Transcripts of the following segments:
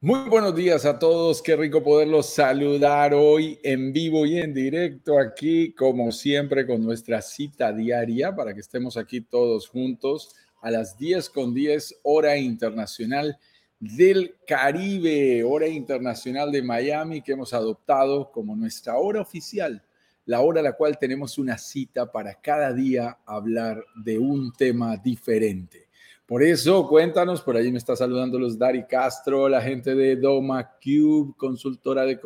Muy buenos días a todos, qué rico poderlos saludar hoy en vivo y en directo aquí, como siempre, con nuestra cita diaria para que estemos aquí todos juntos a las 10 con 10 hora internacional del Caribe, hora internacional de Miami que hemos adoptado como nuestra hora oficial, la hora a la cual tenemos una cita para cada día hablar de un tema diferente. Por eso, cuéntanos, por ahí me está saludando los Dari Castro, la gente de Doma Cube, consultora de,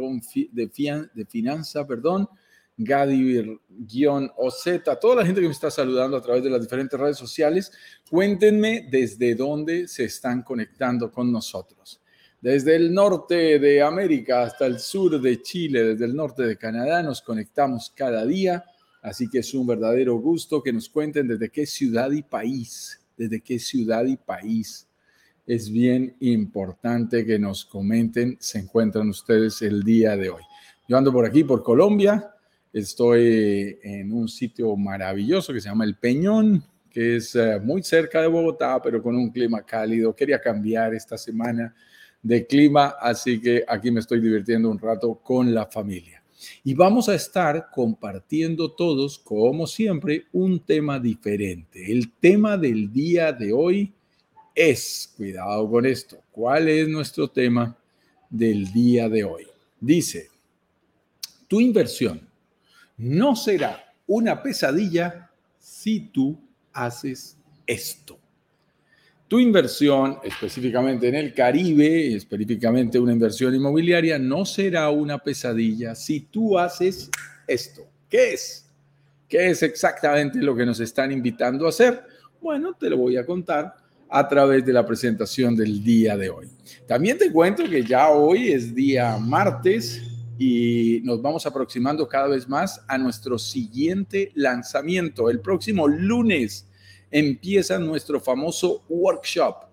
de, de finanza, perdón, Gadi-OZ, toda la gente que me está saludando a través de las diferentes redes sociales, cuéntenme desde dónde se están conectando con nosotros. Desde el norte de América hasta el sur de Chile, desde el norte de Canadá, nos conectamos cada día, así que es un verdadero gusto que nos cuenten desde qué ciudad y país desde qué ciudad y país. Es bien importante que nos comenten, se encuentran ustedes el día de hoy. Yo ando por aquí, por Colombia, estoy en un sitio maravilloso que se llama El Peñón, que es eh, muy cerca de Bogotá, pero con un clima cálido. Quería cambiar esta semana de clima, así que aquí me estoy divirtiendo un rato con la familia. Y vamos a estar compartiendo todos, como siempre, un tema diferente. El tema del día de hoy es, cuidado con esto, ¿cuál es nuestro tema del día de hoy? Dice, tu inversión no será una pesadilla si tú haces esto. Tu inversión, específicamente en el Caribe, específicamente una inversión inmobiliaria, no será una pesadilla si tú haces esto. ¿Qué es? ¿Qué es exactamente lo que nos están invitando a hacer? Bueno, te lo voy a contar a través de la presentación del día de hoy. También te cuento que ya hoy es día martes y nos vamos aproximando cada vez más a nuestro siguiente lanzamiento, el próximo lunes empieza nuestro famoso workshop.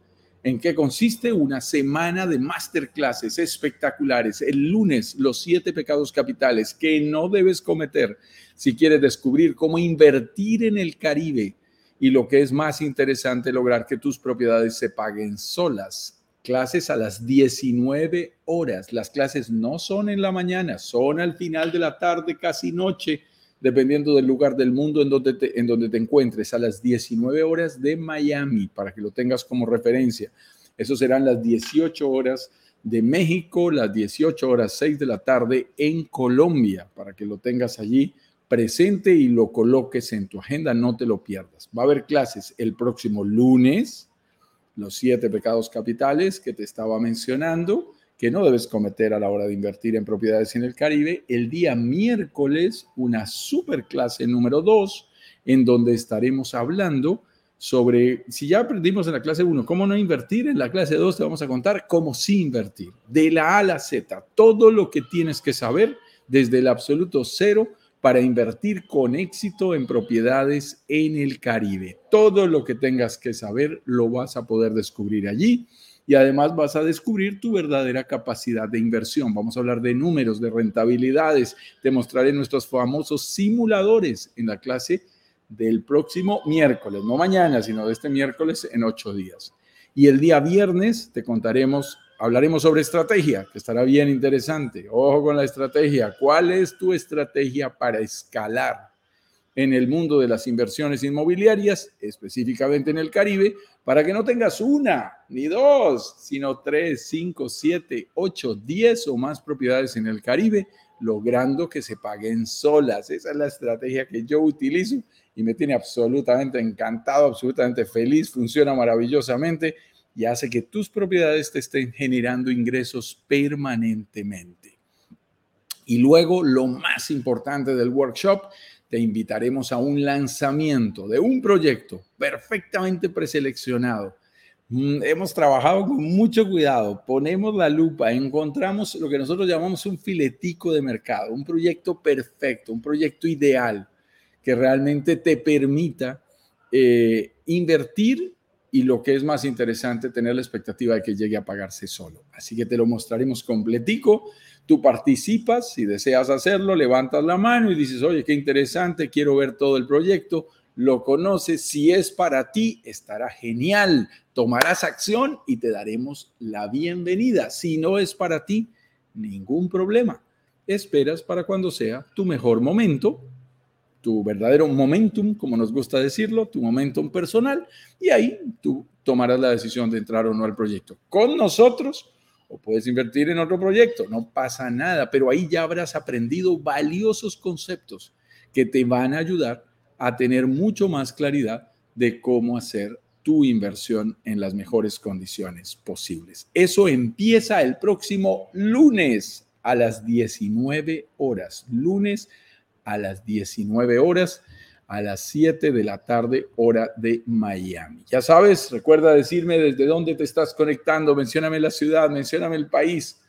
¿En qué consiste? Una semana de masterclasses espectaculares. El lunes, los siete pecados capitales que no debes cometer si quieres descubrir cómo invertir en el Caribe y lo que es más interesante, lograr que tus propiedades se paguen solas. Clases a las 19 horas. Las clases no son en la mañana, son al final de la tarde, casi noche dependiendo del lugar del mundo en donde te, en donde te encuentres, a las 19 horas de Miami, para que lo tengas como referencia. Eso serán las 18 horas de México, las 18 horas 6 de la tarde en Colombia, para que lo tengas allí presente y lo coloques en tu agenda, no te lo pierdas. Va a haber clases el próximo lunes, los siete pecados capitales que te estaba mencionando, que no debes cometer a la hora de invertir en propiedades en el Caribe. El día miércoles, una super clase número 2, en donde estaremos hablando sobre, si ya aprendimos en la clase 1 cómo no invertir, en la clase 2 te vamos a contar cómo sí invertir, de la A a la Z, todo lo que tienes que saber desde el absoluto cero para invertir con éxito en propiedades en el Caribe. Todo lo que tengas que saber lo vas a poder descubrir allí y además vas a descubrir tu verdadera capacidad de inversión. Vamos a hablar de números, de rentabilidades. Te mostraré nuestros famosos simuladores en la clase del próximo miércoles, no mañana, sino de este miércoles en ocho días. Y el día viernes te contaremos, hablaremos sobre estrategia, que estará bien interesante. Ojo con la estrategia. ¿Cuál es tu estrategia para escalar? En el mundo de las inversiones inmobiliarias, específicamente en el Caribe, para que no tengas una ni dos, sino tres, cinco, siete, ocho, diez o más propiedades en el Caribe, logrando que se paguen solas. Esa es la estrategia que yo utilizo y me tiene absolutamente encantado, absolutamente feliz, funciona maravillosamente y hace que tus propiedades te estén generando ingresos permanentemente. Y luego, lo más importante del workshop te invitaremos a un lanzamiento de un proyecto perfectamente preseleccionado. Mm, hemos trabajado con mucho cuidado, ponemos la lupa, encontramos lo que nosotros llamamos un filetico de mercado, un proyecto perfecto, un proyecto ideal que realmente te permita eh, invertir y lo que es más interesante, tener la expectativa de que llegue a pagarse solo. Así que te lo mostraremos completico Tú participas, si deseas hacerlo, levantas la mano y dices, oye, qué interesante, quiero ver todo el proyecto, lo conoces. Si es para ti, estará genial. Tomarás acción y te daremos la bienvenida. Si no es para ti, ningún problema. Esperas para cuando sea tu mejor momento, tu verdadero momentum, como nos gusta decirlo, tu momentum personal, y ahí tú tomarás la decisión de entrar o no al proyecto. Con nosotros o puedes invertir en otro proyecto, no pasa nada, pero ahí ya habrás aprendido valiosos conceptos que te van a ayudar a tener mucho más claridad de cómo hacer tu inversión en las mejores condiciones posibles. Eso empieza el próximo lunes a las 19 horas, lunes a las 19 horas a las 7 de la tarde, hora de Miami. Ya sabes, recuerda decirme desde dónde te estás conectando, mencióname la ciudad, mencióname el país,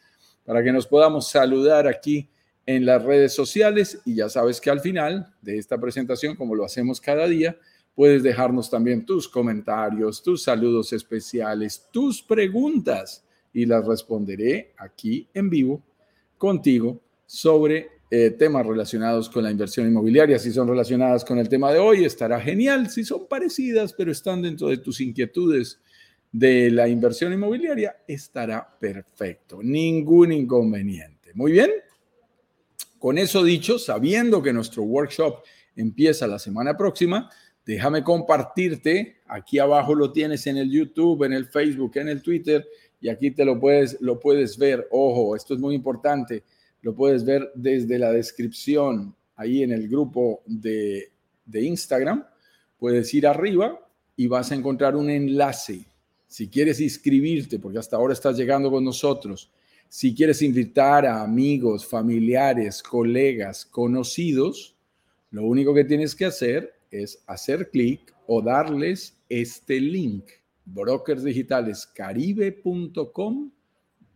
para que nos podamos saludar aquí en las redes sociales. Y ya sabes que al final de esta presentación, como lo hacemos cada día, puedes dejarnos también tus comentarios, tus saludos especiales, tus preguntas y las responderé aquí en vivo contigo sobre eh, temas relacionados con la inversión inmobiliaria. Si son relacionadas con el tema de hoy, estará genial. Si son parecidas, pero están dentro de tus inquietudes de la inversión inmobiliaria, estará perfecto. Ningún inconveniente. Muy bien. Con eso dicho, sabiendo que nuestro workshop empieza la semana próxima, déjame compartirte. Aquí abajo lo tienes en el YouTube, en el Facebook, en el Twitter y aquí te lo puedes, lo puedes ver. Ojo, esto es muy importante lo puedes ver desde la descripción ahí en el grupo de, Instagram. Puedes ir arriba y vas a encontrar un enlace. Si quieres inscribirte, porque hasta ahora estás llegando con nosotros, si quieres invitar a amigos, familiares, colegas, conocidos, lo único que tienes que hacer es hacer clic o darles este link, brokersdigitalescaribe.com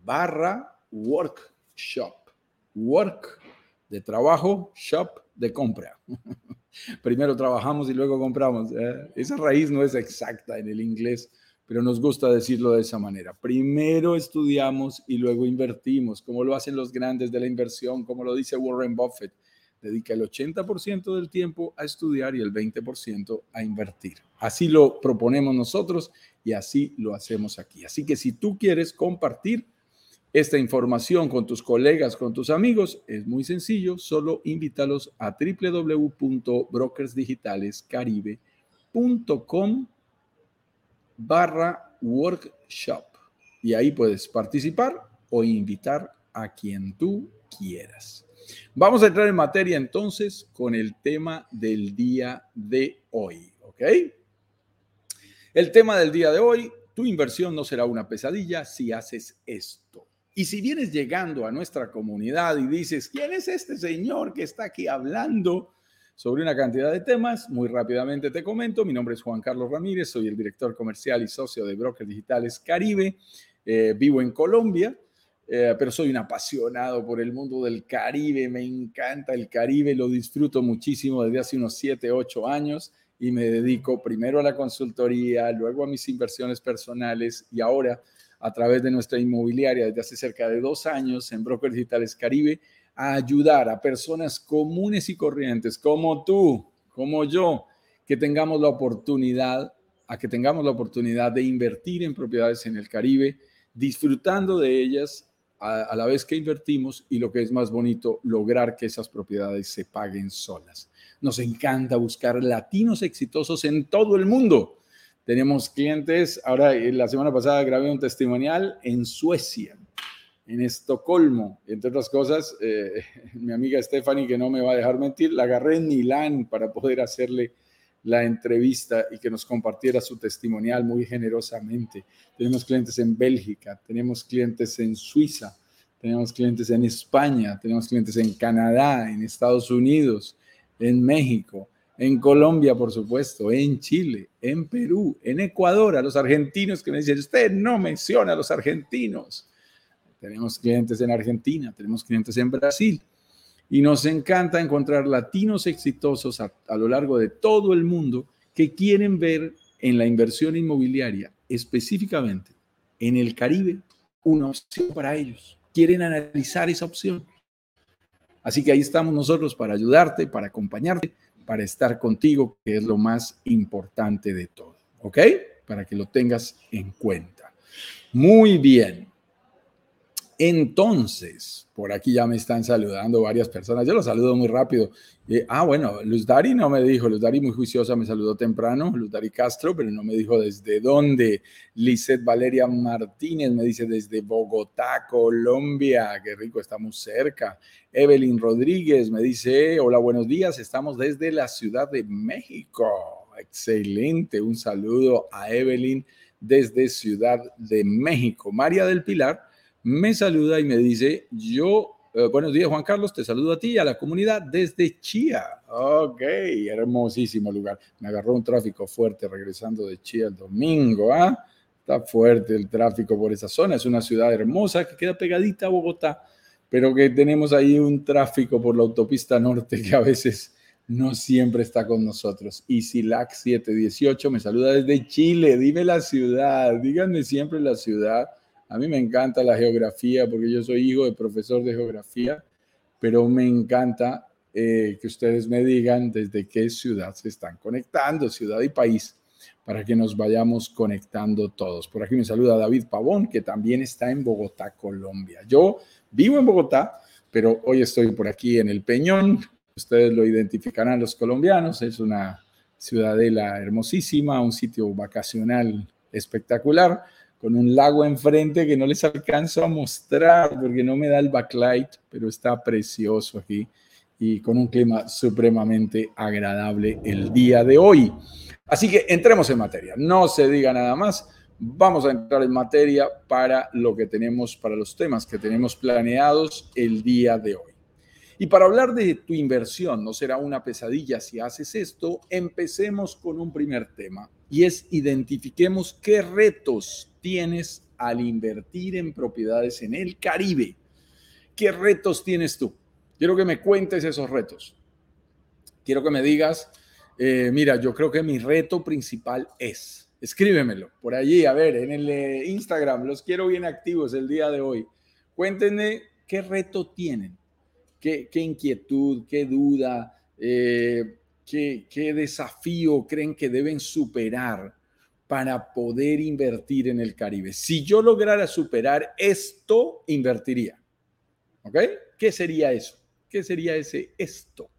barra workshop work de trabajo, shop de compra. Primero trabajamos y luego compramos. ¿eh? Esa raíz no es exacta en el inglés, pero nos gusta decirlo de esa manera. Primero estudiamos y luego invertimos, como lo hacen los grandes de la inversión, como lo dice Warren Buffett. Dedica el 80% del tiempo a estudiar y el 20% a invertir. Así lo proponemos nosotros y así lo hacemos aquí. Así que si tú quieres compartir, esta información con tus colegas, con tus amigos, es muy sencillo, solo invítalos a www.brokersdigitalescaribe.com barra workshop y ahí puedes participar o invitar a quien tú quieras. Vamos a entrar en materia entonces con el tema del día de hoy, ¿ok? El tema del día de hoy, tu inversión no será una pesadilla si haces esto. Y si vienes llegando a nuestra comunidad y dices, ¿quién es este señor que está aquí hablando sobre una cantidad de temas? Muy rápidamente te comento, mi nombre es Juan Carlos Ramírez, soy el director comercial y socio de Brokers Digitales Caribe, eh, vivo en Colombia, eh, pero soy un apasionado por el mundo del Caribe, me encanta el Caribe, lo disfruto muchísimo desde hace unos 7, 8 años y me dedico primero a la consultoría, luego a mis inversiones personales y ahora a través de nuestra inmobiliaria desde hace cerca de dos años en Brokers Digitales Caribe a ayudar a personas comunes y corrientes como tú, como yo, que tengamos la oportunidad, a que tengamos la oportunidad de invertir en propiedades en el Caribe, disfrutando de ellas a, la vez que invertimos y lo que es más bonito, lograr que esas propiedades se paguen solas. Nos encanta buscar latinos exitosos en todo el mundo tenemos clientes, ahora eh, la semana pasada grabé un testimonial en Suecia, en Estocolmo, entre otras cosas, eh, mi amiga Stephanie, que no me va a dejar mentir, la agarré en Milán para poder hacerle la entrevista y que nos compartiera su testimonial muy generosamente. Tenemos clientes en Bélgica, tenemos clientes en Suiza, tenemos clientes en España, tenemos clientes en Canadá, en Estados Unidos, en México en Colombia, por supuesto, en Chile, en Perú, en Ecuador, a los argentinos que me dicen, usted no menciona a los argentinos. Tenemos clientes en Argentina, tenemos clientes en Brasil y nos encanta encontrar latinos exitosos a, a lo largo de todo el mundo que quieren ver en la inversión inmobiliaria, específicamente en el Caribe, una opción para ellos. Quieren analizar esa opción. Así que ahí estamos nosotros para ayudarte, para acompañarte para estar contigo, que es lo más importante de todo. ¿Ok? Para que lo tengas en cuenta. Muy bien. Entonces, por aquí ya me están saludando varias personas. Yo los saludo muy rápido. Eh, ah, bueno, Luz Dari no me dijo, Luz Dari muy juiciosa me saludó temprano, Luz Dari Castro, pero no me dijo desde dónde. Lizeth Valeria Martínez me dice desde Bogotá, Colombia. Qué rico, estamos cerca. Evelyn Rodríguez me dice, hola, buenos días, estamos desde la Ciudad de México. Excelente, un saludo a Evelyn desde Ciudad de México. María del Pilar me saluda y me dice, yo, eh, buenos días Juan Carlos, te saludo a ti y a la comunidad desde Chía. Ok, hermosísimo lugar. Me agarró un tráfico fuerte regresando de Chía el domingo. ¿ah? Está fuerte el tráfico por esa zona. Es una ciudad hermosa que queda pegadita a Bogotá, pero que tenemos ahí un tráfico por la autopista norte que a veces no siempre está con nosotros. Y Silac 718 me saluda desde Chile. Dime la ciudad, díganme siempre la ciudad a mí me encanta la geografía porque yo soy hijo de profesor de geografía, pero me encanta eh, que ustedes me digan desde qué ciudad se están conectando, ciudad y país, para que nos vayamos conectando todos. Por aquí me saluda David Pavón, que también está en Bogotá, Colombia. Yo vivo en Bogotá, pero hoy estoy por aquí en el Peñón. Ustedes lo identificarán los colombianos. Es una ciudadela hermosísima, un sitio vacacional espectacular con un lago enfrente que no les alcanzo a mostrar porque no me da el backlight, pero está precioso aquí y con un clima supremamente agradable el día de hoy. Así que entremos en materia, no se diga nada más, vamos a entrar en materia para lo que tenemos, para los temas que tenemos planeados el día de hoy. Y para hablar de tu inversión, no será una pesadilla si haces esto, empecemos con un primer tema y es identifiquemos qué retos tienes al invertir en propiedades en el Caribe. ¿Qué retos tienes tú? Quiero que me cuentes esos retos. Quiero que me digas, eh, mira, yo creo que mi reto principal es, escríbemelo por allí, a ver, en el eh, Instagram, los quiero bien activos el día de hoy. Cuéntenme qué reto tienen, qué, inquietud, qué duda, eh, qué desafío creen que deben superar para poder invertir en el Caribe. Si yo lograra superar esto, invertiría. ¿Ok? ¿Qué sería eso? ¿Qué sería ese esto?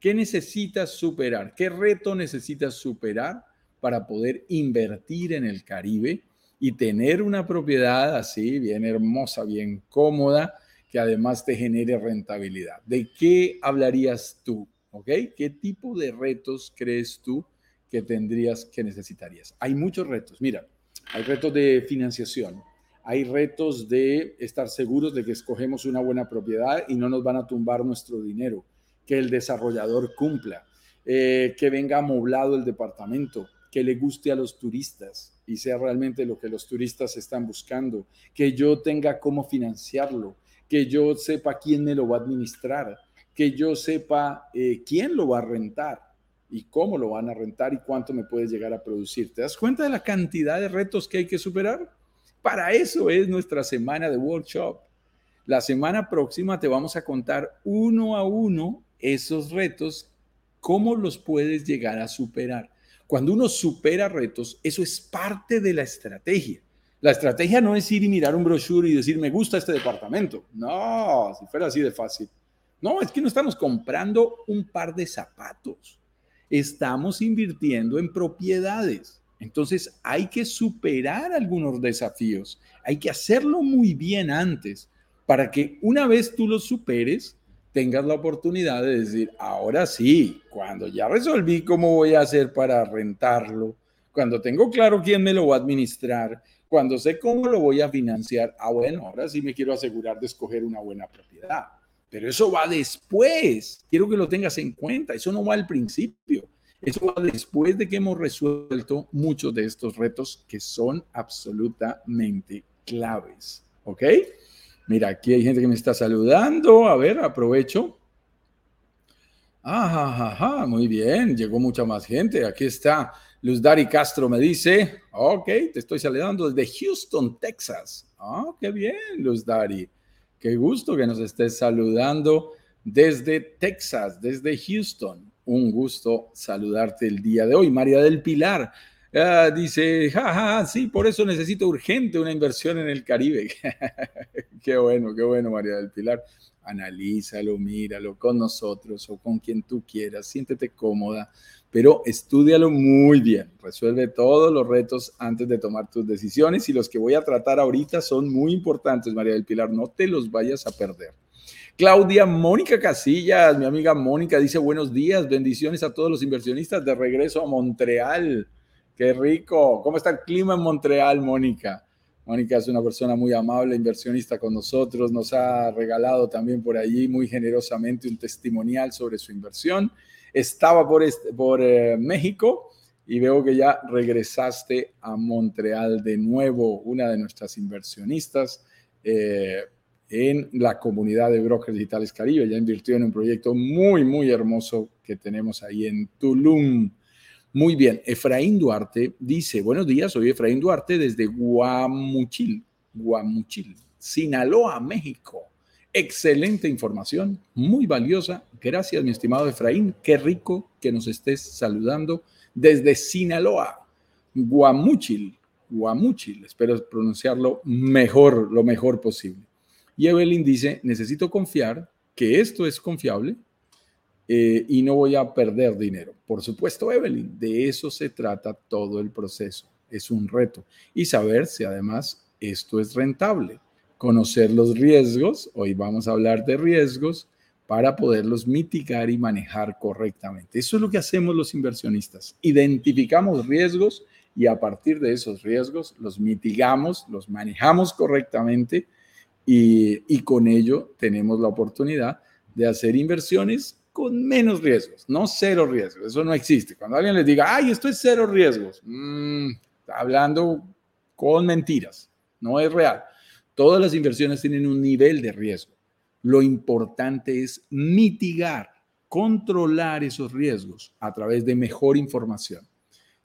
¿Qué necesitas superar? ¿Qué reto necesitas superar para poder invertir en el Caribe y tener una propiedad así, bien hermosa, bien cómoda, que además te genere rentabilidad? ¿De qué hablarías tú? ¿Ok? ¿Qué tipo de retos crees tú que tendrías, que necesitarías. Hay muchos retos. Mira, hay retos de financiación, hay retos de estar seguros de que escogemos una buena propiedad y no nos van a tumbar nuestro dinero, que el desarrollador cumpla, eh, que venga amoblado el departamento, que le guste a los turistas y sea realmente lo que los turistas están buscando, que yo tenga cómo financiarlo, que yo sepa quién me lo va a administrar, que yo sepa eh, quién lo va a rentar y cómo lo van a rentar y cuánto me puedes llegar a producir. ¿Te das cuenta de la cantidad de retos que hay que superar? Para eso es nuestra semana de workshop. La semana próxima te vamos a contar uno a uno esos retos, cómo los puedes llegar a superar. Cuando uno supera retos, eso es parte de la estrategia. La estrategia no es ir y mirar un brochure y decir, me gusta este departamento. No, si fuera así de fácil. No, es que no estamos comprando un par de zapatos estamos invirtiendo en propiedades. Entonces hay que superar algunos desafíos. Hay que hacerlo muy bien antes para que una vez tú lo superes, tengas la oportunidad de decir, ahora sí, cuando ya resolví cómo voy a hacer para rentarlo, cuando tengo claro quién me lo va a administrar, cuando sé cómo lo voy a financiar, ah, bueno, ahora sí me quiero asegurar de escoger una buena propiedad. Pero eso va después. Quiero que lo tengas en cuenta. Eso no va al principio. Eso va después de que hemos resuelto muchos de estos retos que son absolutamente claves. ¿Ok? Mira, aquí hay gente que me está saludando. A ver, aprovecho. Ajá, muy bien. Llegó mucha más gente. Aquí está. Luz Dari Castro me dice, ok, te estoy saludando desde Houston, Texas. Ah, qué bien, Luz Dari. Qué gusto que nos estés saludando desde Texas, desde Houston. un gusto saludarte el día de hoy. María del Pilar ah, dice, jaja, sí, por eso necesito urgente una inversión en el Caribe. qué bueno, qué bueno, María del Pilar. Analízalo, míralo con nosotros o con quien tú quieras, siéntete cómoda, pero estudialo muy bien. Resuelve todos los retos antes de tomar tus decisiones y los que voy a tratar ahorita son muy importantes, María del Pilar, no te los vayas a perder. Claudia Mónica Casillas, mi amiga Mónica, dice buenos días, bendiciones a todos los inversionistas de regreso a Montreal. Qué rico. ¿Cómo está el clima en Montreal, Mónica? Mónica es una persona muy amable, inversionista con nosotros, nos ha regalado también por allí muy generosamente un testimonial sobre su inversión. Estaba por, este, por eh, México y veo que ya regresaste a Montreal de nuevo, una de nuestras inversionistas. Eh, en la comunidad de Brokers Digitales Caribe. Ya invirtió en un proyecto muy, muy hermoso que tenemos ahí en Tulum. Muy bien, Efraín Duarte dice, buenos días, soy Efraín Duarte desde Guamuchil, Guamuchil, Sinaloa, México. Excelente información, muy valiosa. Gracias, mi estimado Efraín. Qué rico que nos estés saludando desde Sinaloa, Guamuchil, Guamuchil. Espero pronunciarlo mejor, lo mejor posible. Y Evelyn dice, necesito confiar que esto es confiable eh, y no voy a perder dinero. Por supuesto, Evelyn, de eso se trata todo el proceso. Es un reto. Y saber si además esto es rentable. Conocer los riesgos, hoy vamos a hablar de riesgos, para poderlos mitigar y manejar correctamente. Eso es lo que hacemos los inversionistas. Identificamos riesgos y a partir de esos riesgos los mitigamos, los manejamos correctamente y, con ello tenemos la oportunidad de hacer inversiones con menos riesgos, no cero riesgos. Eso no existe. Cuando alguien les diga, ay, esto es cero riesgos, mm, está hablando con mentiras, no es real. Todas las inversiones tienen un nivel de riesgo. Lo importante es mitigar, controlar esos riesgos a través de mejor información.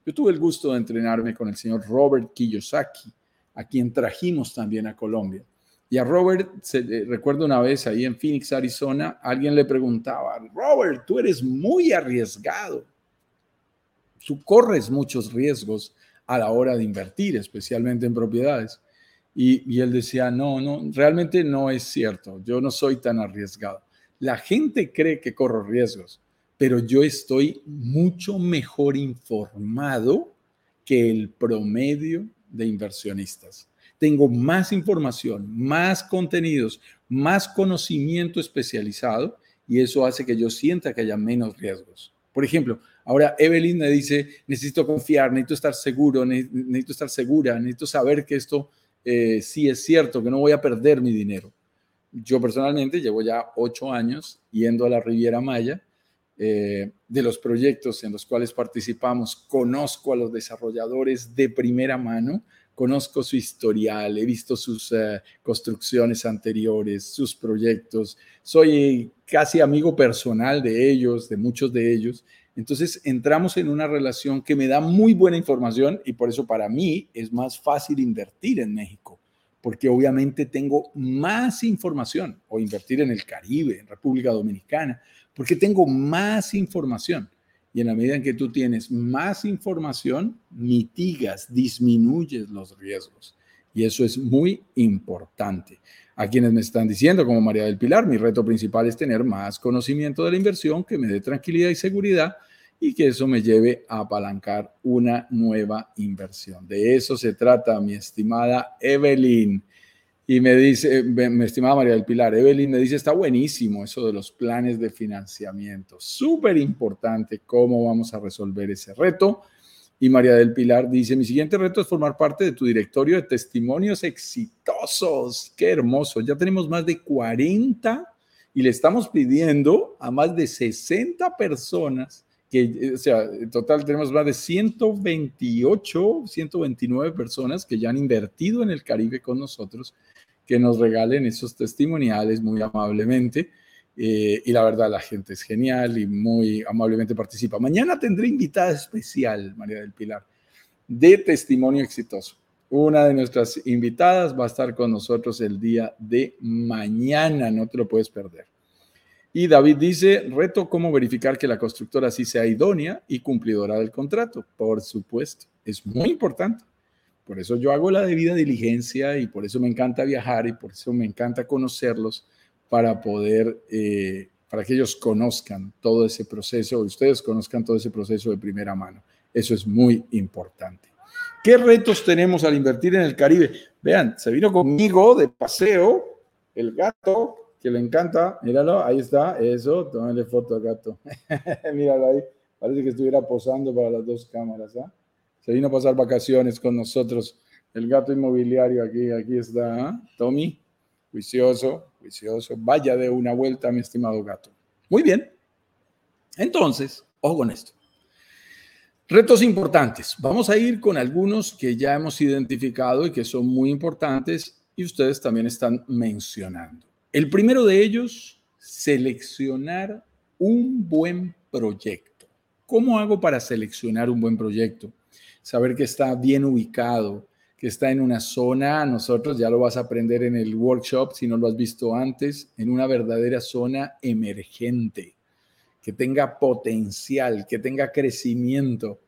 Yo tuve el gusto de entrenarme con el señor Robert Kiyosaki, a quien trajimos también a Colombia. Y a Robert, se, eh, recuerdo una vez ahí en Phoenix, Arizona, alguien le preguntaba, Robert, tú eres muy arriesgado. Tú corres muchos riesgos a la hora de invertir, especialmente en propiedades. Y, él decía, no, no, realmente no es cierto. Yo no soy tan arriesgado. La gente cree que corro riesgos, pero yo estoy mucho mejor informado que el promedio de inversionistas tengo más información, más contenidos, más conocimiento especializado y eso hace que yo sienta que haya menos riesgos. Por ejemplo, ahora Evelyn me dice, necesito confiar, necesito estar seguro, necesito estar segura, necesito saber que esto eh, sí es cierto, que no voy a perder mi dinero. Yo personalmente llevo ya ocho años yendo a la Riviera Maya. Eh, de los proyectos en los cuales participamos, conozco a los desarrolladores de primera mano, conozco su historial, he visto sus eh, construcciones anteriores, sus proyectos, soy casi amigo personal de ellos, de muchos de ellos. Entonces entramos en una relación que me da muy buena información y por eso para mí es más fácil invertir en México, porque obviamente tengo más información o invertir en el Caribe, en República Dominicana, porque tengo más información. Y en la medida en que tú tienes más información, mitigas, disminuyes los riesgos. Y eso es muy importante. A quienes me están diciendo, como María del Pilar, mi reto principal es tener más conocimiento de la inversión, que me dé tranquilidad y seguridad y que eso me lleve a apalancar una nueva inversión. De eso se trata, mi estimada Evelyn. Y me dice, mi estimada María del Pilar, Evelyn me dice, está buenísimo eso de los planes de financiamiento. Súper importante cómo vamos a resolver ese reto. Y María del Pilar dice, mi siguiente reto es formar parte de tu directorio de testimonios exitosos. Qué hermoso. Ya tenemos más de 40 y le estamos pidiendo a más de 60 personas que, o sea, en total tenemos más de 128, 129 personas que ya han invertido en el Caribe con nosotros que nos regalen esos testimoniales muy amablemente. Eh, y la verdad, la gente es genial y muy amablemente participa. Mañana tendré invitada especial, María del Pilar, de testimonio exitoso. Una de nuestras invitadas va a estar con nosotros el día de mañana, no te lo puedes perder. Y David dice, reto cómo verificar que la constructora sí sea idónea y cumplidora del contrato. Por supuesto, es muy importante. Por eso yo hago la debida diligencia y por eso me encanta viajar y por eso me encanta conocerlos para poder, eh, para que ellos conozcan todo ese proceso, ustedes conozcan todo ese proceso de primera mano. Eso es muy importante. ¿Qué retos tenemos al invertir en el Caribe? Vean, se vino conmigo de paseo el gato que le encanta. Míralo, ahí está, eso. Tómale foto al gato. Míralo ahí. Parece que estuviera posando para las dos cámaras. ¿ah? Se vino a pasar vacaciones con nosotros. El gato inmobiliario aquí, aquí está. ¿ah? Tommy, juicioso, juicioso. Vaya de una vuelta, mi estimado gato. Muy bien. Entonces, ojo con esto. Retos importantes. Vamos a ir con algunos que ya hemos identificado y que son muy importantes y ustedes también están mencionando. El primero de ellos, seleccionar un buen proyecto. ¿Cómo hago para seleccionar un buen proyecto? Saber que está bien ubicado, que está en una zona, nosotros ya lo vas a aprender en el workshop si no lo has visto antes, en una verdadera zona emergente que tenga potencial, que tenga crecimiento.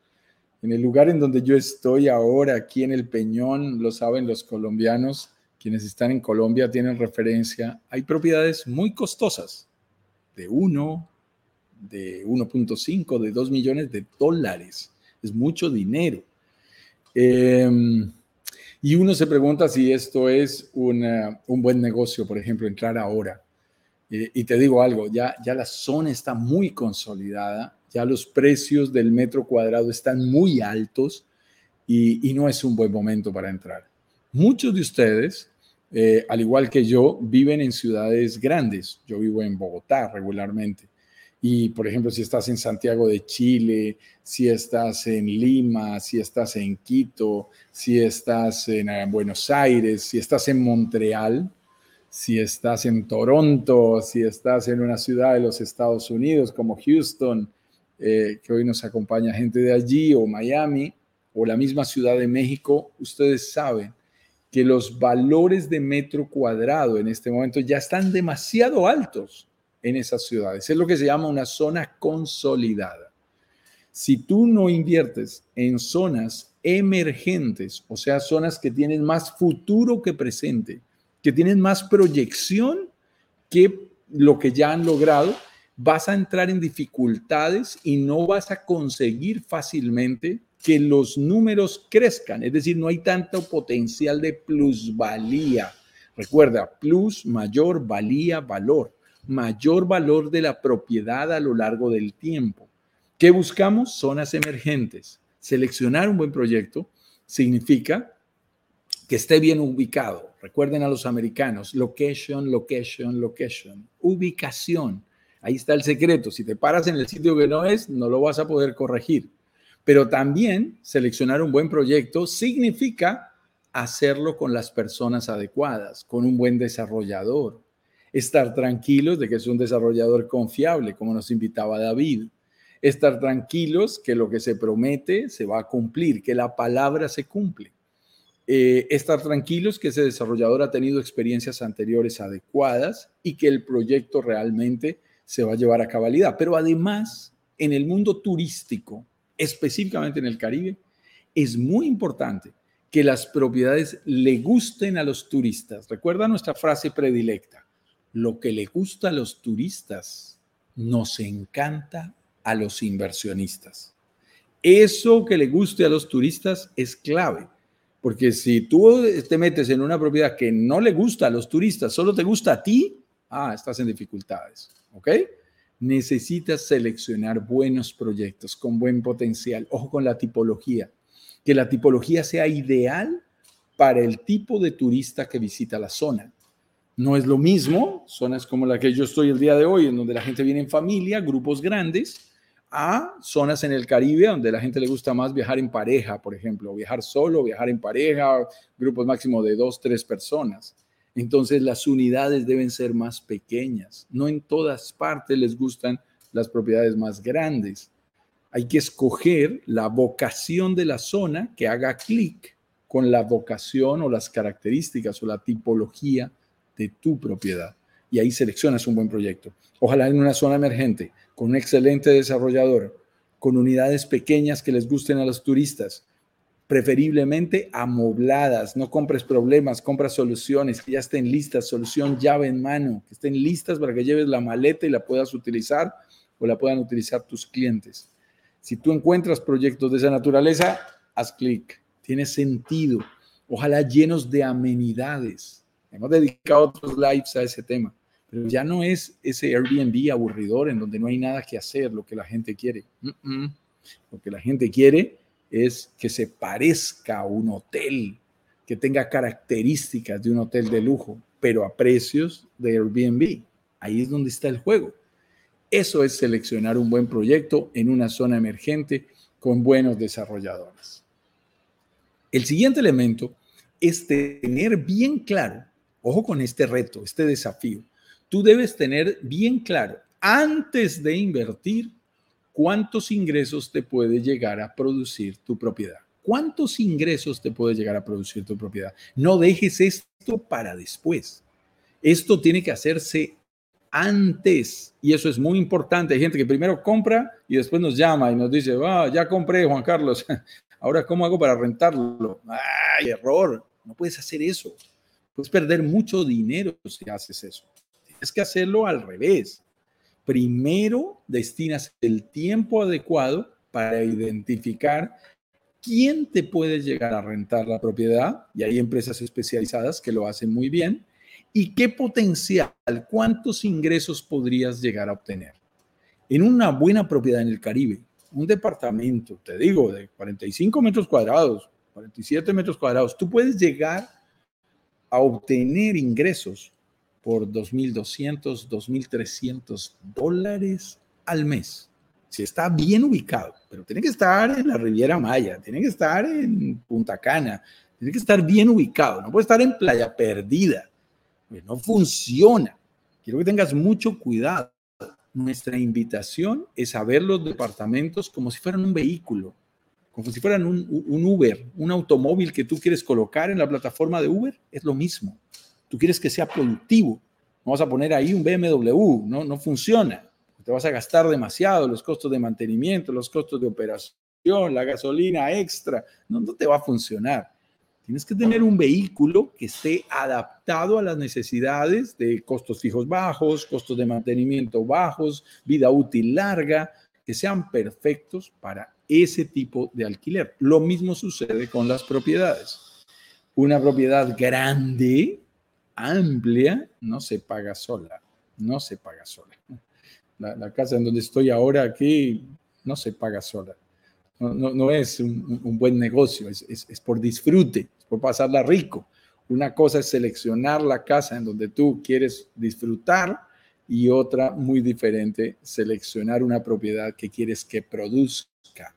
En el lugar en donde yo estoy ahora, aquí en el Peñón, lo saben los colombianos, quienes están en Colombia tienen referencia, hay propiedades muy costosas, de 1, de 1.5, de 2 millones de dólares. Es mucho dinero. Em, y uno se pregunta si esto es un buen negocio, por ejemplo, entrar ahora y te digo algo, ya, ya la zona está muy consolidada, ya los precios del metro cuadrado están muy altos y, no es un buen momento para entrar. Muchos de ustedes, eh, al igual que yo, viven en ciudades grandes. Yo vivo en Bogotá regularmente. Y, por ejemplo, si estás en Santiago de Chile, si estás en Lima, si estás en Quito, si estás en eh, Buenos Aires, si estás en Montreal, si estás en Toronto, si estás en una ciudad de los Estados Unidos como Houston, eh, que hoy nos acompaña gente de allí, o Miami, o la misma Ciudad de México, ustedes saben que los valores de metro cuadrado en este momento ya están demasiado altos en esas ciudades. Es lo que se llama una zona consolidada. Si tú no inviertes en zonas emergentes, o sea, zonas que tienen más futuro que presente, que tienen más proyección que lo que ya han logrado, vas a entrar en dificultades y no vas a conseguir fácilmente que los números crezcan. Es decir, no hay tanto potencial de plusvalía. Recuerda, plus, mayor, valía, valor. Mayor valor de la propiedad a lo largo del tiempo. ¿Qué buscamos? Zonas emergentes. Seleccionar un buen proyecto significa que esté bien ubicado. Recuerden a los americanos, location, location, location, ubicación. Ahí está el secreto. Si te paras en el sitio que no es, no lo vas a poder corregir. Pero también seleccionar un buen proyecto significa hacerlo con las personas adecuadas, con un buen desarrollador. Estar tranquilos de que es un desarrollador confiable, como nos invitaba David. Estar tranquilos que lo que se promete se va a cumplir, que la palabra se cumple. Eh, estar tranquilos que ese desarrollador ha tenido experiencias anteriores adecuadas y que el proyecto realmente se va a llevar a cabalidad. Pero además, en el mundo turístico, específicamente en el Caribe, es muy importante que las propiedades le gusten a los turistas. Recuerda nuestra frase predilecta, lo que le gusta a los turistas nos encanta a los inversionistas. Eso que le guste a los turistas es clave porque si tú te metes en una propiedad que no le gusta a los turistas, solo te gusta a ti, ah, estás en dificultades. ¿Ok? Necesitas seleccionar buenos proyectos con buen potencial. Ojo con la tipología. Que la tipología sea ideal para el tipo de turista que visita la zona. No es lo mismo, zonas como la que yo estoy el día de hoy, en donde la gente viene en familia, grupos grandes, a zonas en el Caribe donde la gente le gusta más viajar en pareja, por ejemplo, viajar solo, viajar en pareja, grupos máximo de dos, tres personas. Entonces las unidades deben ser más pequeñas. No en todas partes les gustan las propiedades más grandes. Hay que escoger la vocación de la zona que haga clic con la vocación o las características o la tipología de tu propiedad. y ahí seleccionas un buen proyecto. Ojalá en una zona emergente, con un excelente desarrollador, con unidades pequeñas que les gusten a los turistas, preferiblemente amobladas, no compres problemas, compra soluciones que ya estén listas, solución llave en mano, que estén listas para que lleves la maleta y la puedas utilizar o la puedan utilizar tus clientes. Si tú encuentras proyectos de esa naturaleza, haz clic, tiene sentido, ojalá llenos de amenidades. Hemos dedicado otros lives a ese tema, pero ya no es ese Airbnb aburridor en donde no hay nada que hacer, lo que la gente quiere. Lo que la gente quiere es que se parezca a un hotel, que tenga características de un hotel de lujo, pero a precios de Airbnb. Ahí es donde está el juego. Eso es seleccionar un buen proyecto en una zona emergente con buenos desarrolladores. El siguiente elemento es tener bien claro, ojo con este reto, este desafío, tú debes tener bien claro antes de invertir ¿cuántos ingresos te puede llegar a producir tu propiedad? ¿Cuántos ingresos te puede llegar a producir tu propiedad? No dejes esto para después. Esto tiene que hacerse antes y eso es muy importante. Hay gente que primero compra y después nos llama y nos dice, ah, ya compré, Juan Carlos. Ahora, ¿cómo hago para rentarlo? ¡Ay, error! No puedes hacer eso. Puedes perder mucho dinero si haces eso. Tienes que hacerlo al revés primero destinas el tiempo adecuado para identificar quién te puede llegar a rentar la propiedad, y hay empresas especializadas que lo hacen muy bien, y qué potencial, cuántos ingresos podrías llegar a obtener. En una buena propiedad en el Caribe, un departamento, te digo, de 45 metros cuadrados, 47 metros cuadrados, tú puedes llegar a obtener ingresos por 2.200, 2.300 dólares al mes. Si está bien ubicado, pero tiene que estar en la Riviera Maya, tiene que estar en Punta Cana, tiene que estar bien ubicado, no puede estar en Playa Perdida. No funciona. Quiero que tengas mucho cuidado. Nuestra invitación es a ver los departamentos como si fueran un vehículo, como si fueran un Uber, un automóvil que tú quieres colocar en la plataforma de Uber, es lo mismo Tú quieres que sea productivo. No vas a poner ahí un BMW, no, no funciona. Te vas a gastar demasiado los costos de mantenimiento, los costos de operación, la gasolina extra. No, no te va a funcionar. Tienes que tener un vehículo que esté adaptado a las necesidades de costos fijos bajos, costos de mantenimiento bajos, vida útil larga, que sean perfectos para ese tipo de alquiler. Lo mismo sucede con las propiedades. Una propiedad grande amplia no se paga sola, no se paga sola. La, casa en donde estoy ahora aquí no se paga sola. No, es un, buen negocio, es, por disfrute, por pasarla rico. Una cosa es seleccionar la casa en donde tú quieres disfrutar y otra muy diferente, seleccionar una propiedad que quieres que produzca.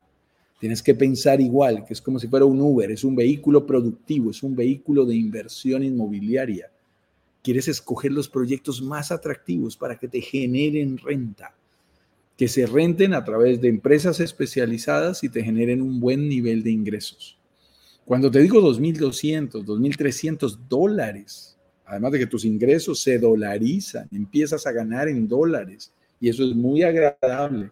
Tienes que pensar igual, que es como si fuera un Uber, es un vehículo productivo, es un vehículo de inversión inmobiliaria Quieres escoger los proyectos más atractivos para que te generen renta, que se renten a través de empresas especializadas y te generen un buen nivel de ingresos. Cuando te digo 2.200, 2.300 dólares, además de que tus ingresos se dolarizan, empiezas a ganar en dólares y eso es muy agradable.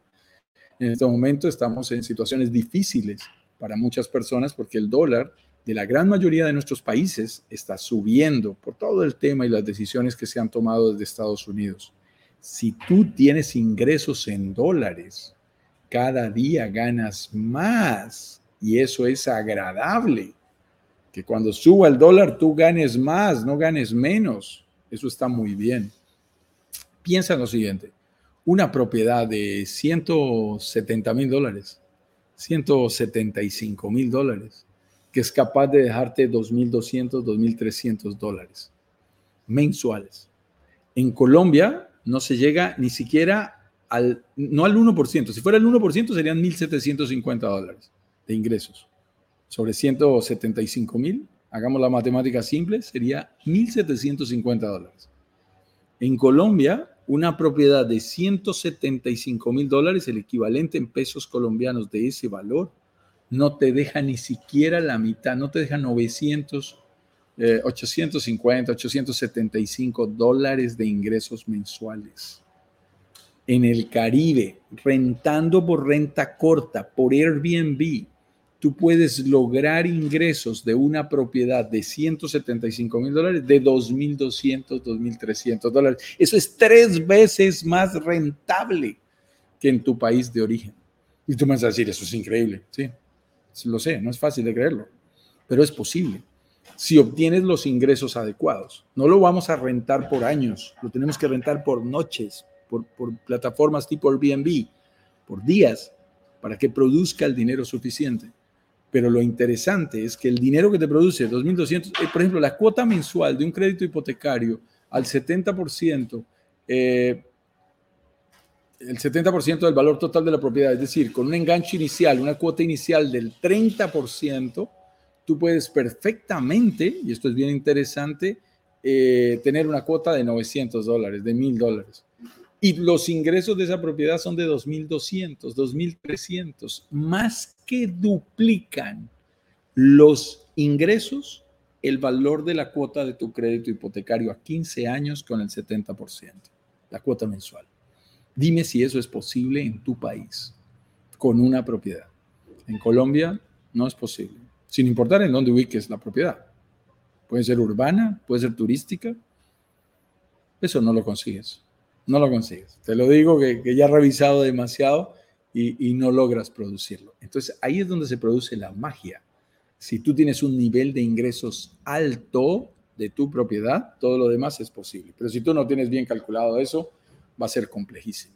En este momento estamos en situaciones difíciles para muchas personas porque el dólar de la gran mayoría de nuestros países está subiendo por todo el tema y las decisiones que se han tomado desde Estados Unidos. Si tú tienes ingresos en dólares, cada día ganas más y eso es agradable. Que cuando suba el dólar tú ganes más, no ganes menos. Eso está muy bien. Piensa en lo siguiente. Una propiedad de 170 mil dólares, 175 mil dólares que es capaz de dejarte 2.200, 2.300 dólares mensuales. En Colombia no se llega ni siquiera al, no al 1%, si fuera el 1% serían 1.750 dólares de ingresos. Sobre 175 mil, hagamos la matemática simple, sería 1.750 dólares. En Colombia, una propiedad de 175 mil dólares, el equivalente en pesos colombianos de ese valor, no te deja ni siquiera la mitad, no te deja 900 850, eh, 875 dólares de ingresos mensuales. En el Caribe, rentando por renta corta, por Airbnb, tú puedes lograr ingresos de una propiedad de 175 mil dólares de 2.200, 2.300 dólares. Eso es tres veces más rentable que en tu país de origen. Y tú me vas a decir, eso es increíble. Sí, lo sé, no es fácil de creerlo, pero es posible. Si obtienes los ingresos adecuados, no lo vamos a rentar por años, lo tenemos que rentar por noches, por, plataformas tipo Airbnb, por días, para que produzca el dinero suficiente. Pero lo interesante es que el dinero que te produce, 2.200, eh, por ejemplo, la cuota mensual de un crédito hipotecario al 70%, eh, el 70% del valor total de la propiedad, es decir, con un enganche inicial, una cuota inicial del 30%, tú puedes perfectamente, y esto es bien interesante, eh, tener una cuota de 900 dólares, de 1.000 dólares. Y los ingresos de esa propiedad son de 2.200, 2.300, más que duplican los ingresos, el valor de la cuota de tu crédito hipotecario a 15 años con el 70%, la cuota mensual. Dime si eso es posible en tu país, con una propiedad. En Colombia no es posible, sin importar en dónde ubiques la propiedad. Puede ser urbana, puede ser turística. Eso no lo consigues no lo consigues. Te lo digo que, ya he revisado demasiado y, no logras producirlo. Entonces ahí es donde se produce la magia. Si tú tienes un nivel de ingresos alto de tu propiedad, todo lo demás es posible. Pero si tú no tienes bien calculado eso, va a ser complejísimo.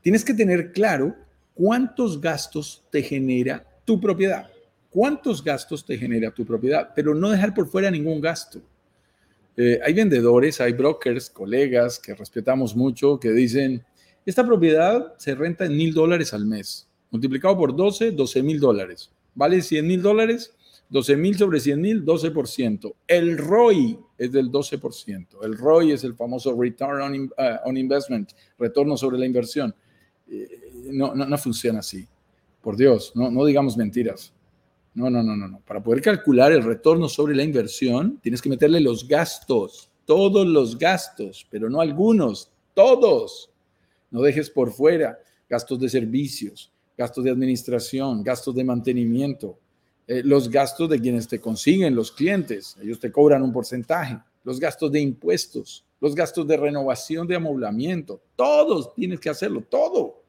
Tienes que tener claro cuántos gastos te genera tu propiedad. ¿Cuántos gastos te genera tu propiedad? Pero no dejar por fuera ningún gasto. Eh, hay vendedores, hay brokers, colegas que respetamos mucho que dicen, esta propiedad se renta en mil dólares al mes, multiplicado por 12, 12 mil dólares. Vale 100 mil dólares, 12 mil sobre 100 mil, 12%. El ROI es del 12%. El ROI es el famoso Return on, uh, Investment, retorno sobre la inversión. Eh, no, no, no, funciona así. Por Dios, no, no digamos mentiras. No, no, no, no, no. Para poder calcular el retorno sobre la inversión, tienes que meterle los gastos, todos los gastos, pero no algunos, todos. No dejes por fuera gastos de servicios, gastos de administración, gastos de mantenimiento, eh, los gastos de quienes te consiguen, los clientes, ellos te cobran un porcentaje, los gastos de impuestos, los gastos de renovación de amoblamiento, todos tienes que hacerlo, todo.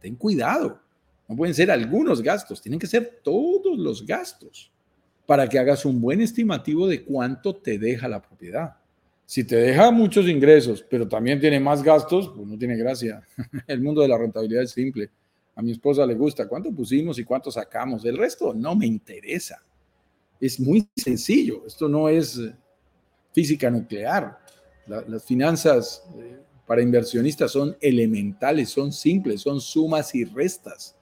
Ten cuidado. No pueden ser algunos gastos, tienen que ser todos los gastos para que hagas un buen estimativo de cuánto te deja la propiedad. Si te deja muchos ingresos, pero también tiene más gastos, pues no tiene gracia. El mundo de la rentabilidad es simple. A mi esposa le gusta cuánto pusimos y cuánto sacamos. El resto no me interesa. Es muy sencillo. Esto no es eh, física nuclear. las finanzas eh, para inversionistas son elementales, son simples, son sumas y restas.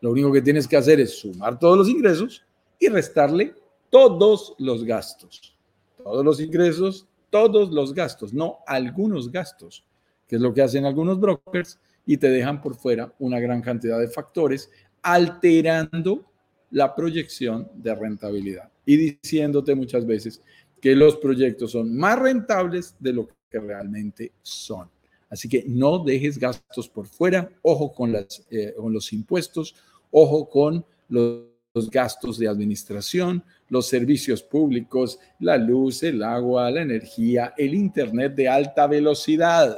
Lo único que tienes que hacer es sumar todos los ingresos y restarle todos los gastos. Todos los ingresos, todos los gastos, no algunos gastos, que es lo que hacen algunos brokers y te dejan por fuera una gran cantidad de factores, alterando la proyección de rentabilidad y diciéndote muchas veces que los proyectos son más rentables de lo que realmente son. Así que no dejes gastos por fuera, ojo con, eh, los impuestos, Ojo con los, gastos de administración, los servicios públicos, la luz, el agua, la energía, el Internet de alta velocidad.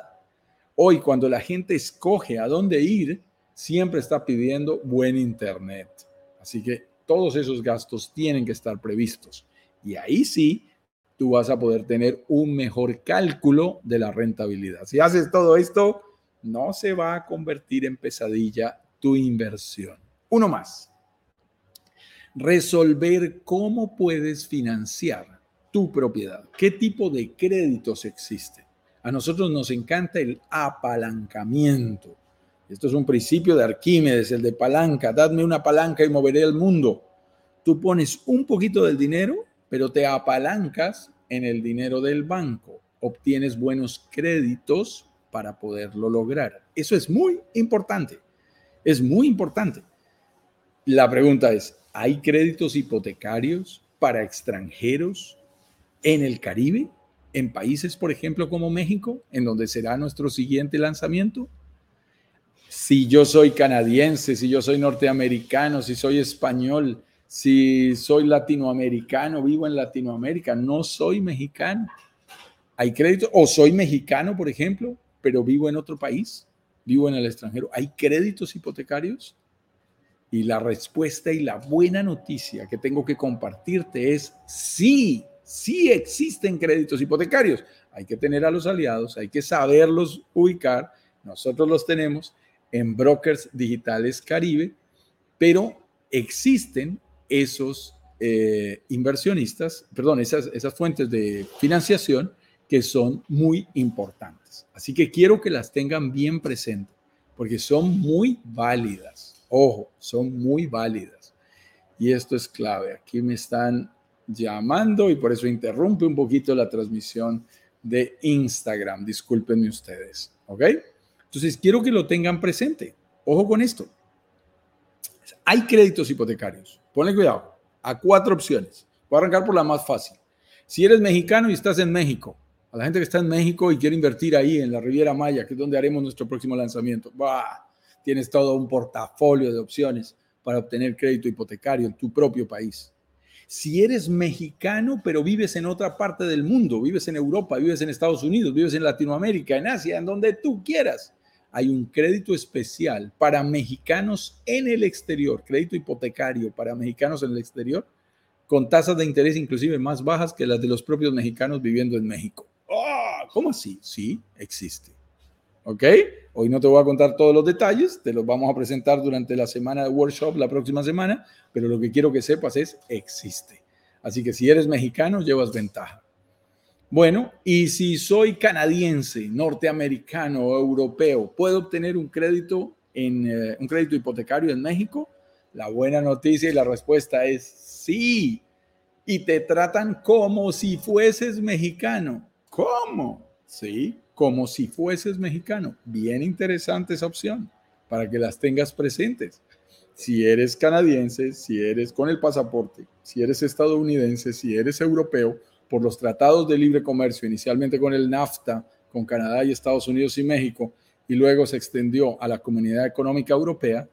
Hoy, cuando la gente escoge a dónde ir, siempre está pidiendo buen Internet. Así que todos esos gastos tienen que estar previstos. Y ahí sí, tú vas a poder tener un mejor cálculo de la rentabilidad. Si haces todo esto, no se va a convertir en pesadilla tu inversión. Uno más. Resolver cómo puedes financiar tu propiedad. ¿Qué tipo de créditos existen? A nosotros nos encanta el apalancamiento. Esto es un principio de Arquímedes, el de palanca. Dadme una palanca y moveré el mundo. Tú pones un poquito del dinero, pero te apalancas en el dinero del banco. Obtienes buenos créditos para poderlo lograr. Eso es muy importante. Es muy importante. La pregunta es, ¿hay créditos hipotecarios para extranjeros? en el Caribe, en países, por ejemplo, como México, en donde será nuestro siguiente lanzamiento. Si yo soy canadiense, si yo soy norteamericano, si soy español, si soy latinoamericano, vivo en Latinoamérica, no soy mexicano. ¿Hay crédito? O soy mexicano, por ejemplo, pero vivo en otro país, vivo en el extranjero. ¿Hay créditos hipotecarios? Y la respuesta y la buena noticia que tengo que compartirte es sí, sí existen créditos hipotecarios. Hay que tener a los aliados, hay que saberlos ubicar. Nosotros los tenemos en Brokers Digitales Caribe, pero existen esos eh, inversionistas, perdón, esas, esas fuentes de financiación que son muy importantes. Así que quiero que las tengan bien presentes, porque son muy válidas. Ojo, son muy válidas. Y esto es clave. Aquí me están llamando y por eso interrumpe un poquito la transmisión de Instagram. Discúlpenme ustedes. ¿Ok? Entonces, quiero que lo tengan presente. Ojo con esto. Hay créditos hipotecarios. Ponle cuidado. A cuatro opciones. Voy a arrancar por la más fácil. Si eres mexicano y estás en México, a la gente que está en México y quiere invertir ahí en la Riviera Maya, que es donde haremos nuestro próximo lanzamiento, bah, tienes todo un portafolio de opciones para obtener crédito hipotecario en tu propio país. Si eres mexicano, pero vives en otra parte del mundo, vives en Europa, vives en Estados Unidos, vives en Latinoamérica, en Asia, en donde tú quieras, hay un crédito especial para mexicanos en el exterior, crédito hipotecario para mexicanos en el exterior, con tasas de interés inclusive más bajas que las de los propios mexicanos viviendo en México. Oh, ¿Cómo así? Sí, existe. ¿Ok? Hoy no te voy a contar todos los detalles, te los vamos a presentar durante la semana de workshop la próxima semana, pero lo que quiero que sepas es, existe. Así que si eres mexicano, llevas ventaja. Bueno, y si soy canadiense, norteamericano o europeo, ¿puedo obtener un crédito, en, eh, un crédito hipotecario en México? La buena noticia y la respuesta es sí. Y te tratan como si fueses mexicano. ¿Cómo? Sí, como si fueses mexicano. Bien interesante esa opción para que las tengas presentes. Si eres canadiense, si eres con el pasaporte, si eres estadounidense, si eres europeo, por los tratados de libre comercio, inicialmente con el NAFTA, con Canadá y Estados Unidos y México, y luego se extendió a la Comunidad Económica Europea,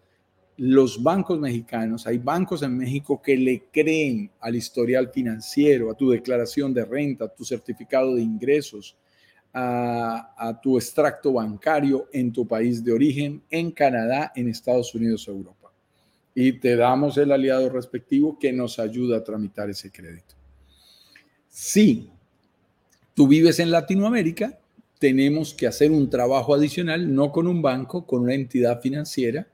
los bancos mexicanos, hay bancos en México que le creen al historial financiero, a tu declaración de renta, a tu certificado de ingresos, a, tu extracto bancario en tu país de origen, en Canadá, en Estados Unidos o Europa. Y te damos el aliado respectivo que nos ayuda a tramitar ese crédito. Si tú vives en Latinoamérica, tenemos que hacer un trabajo adicional, no con un banco, con una entidad financiera,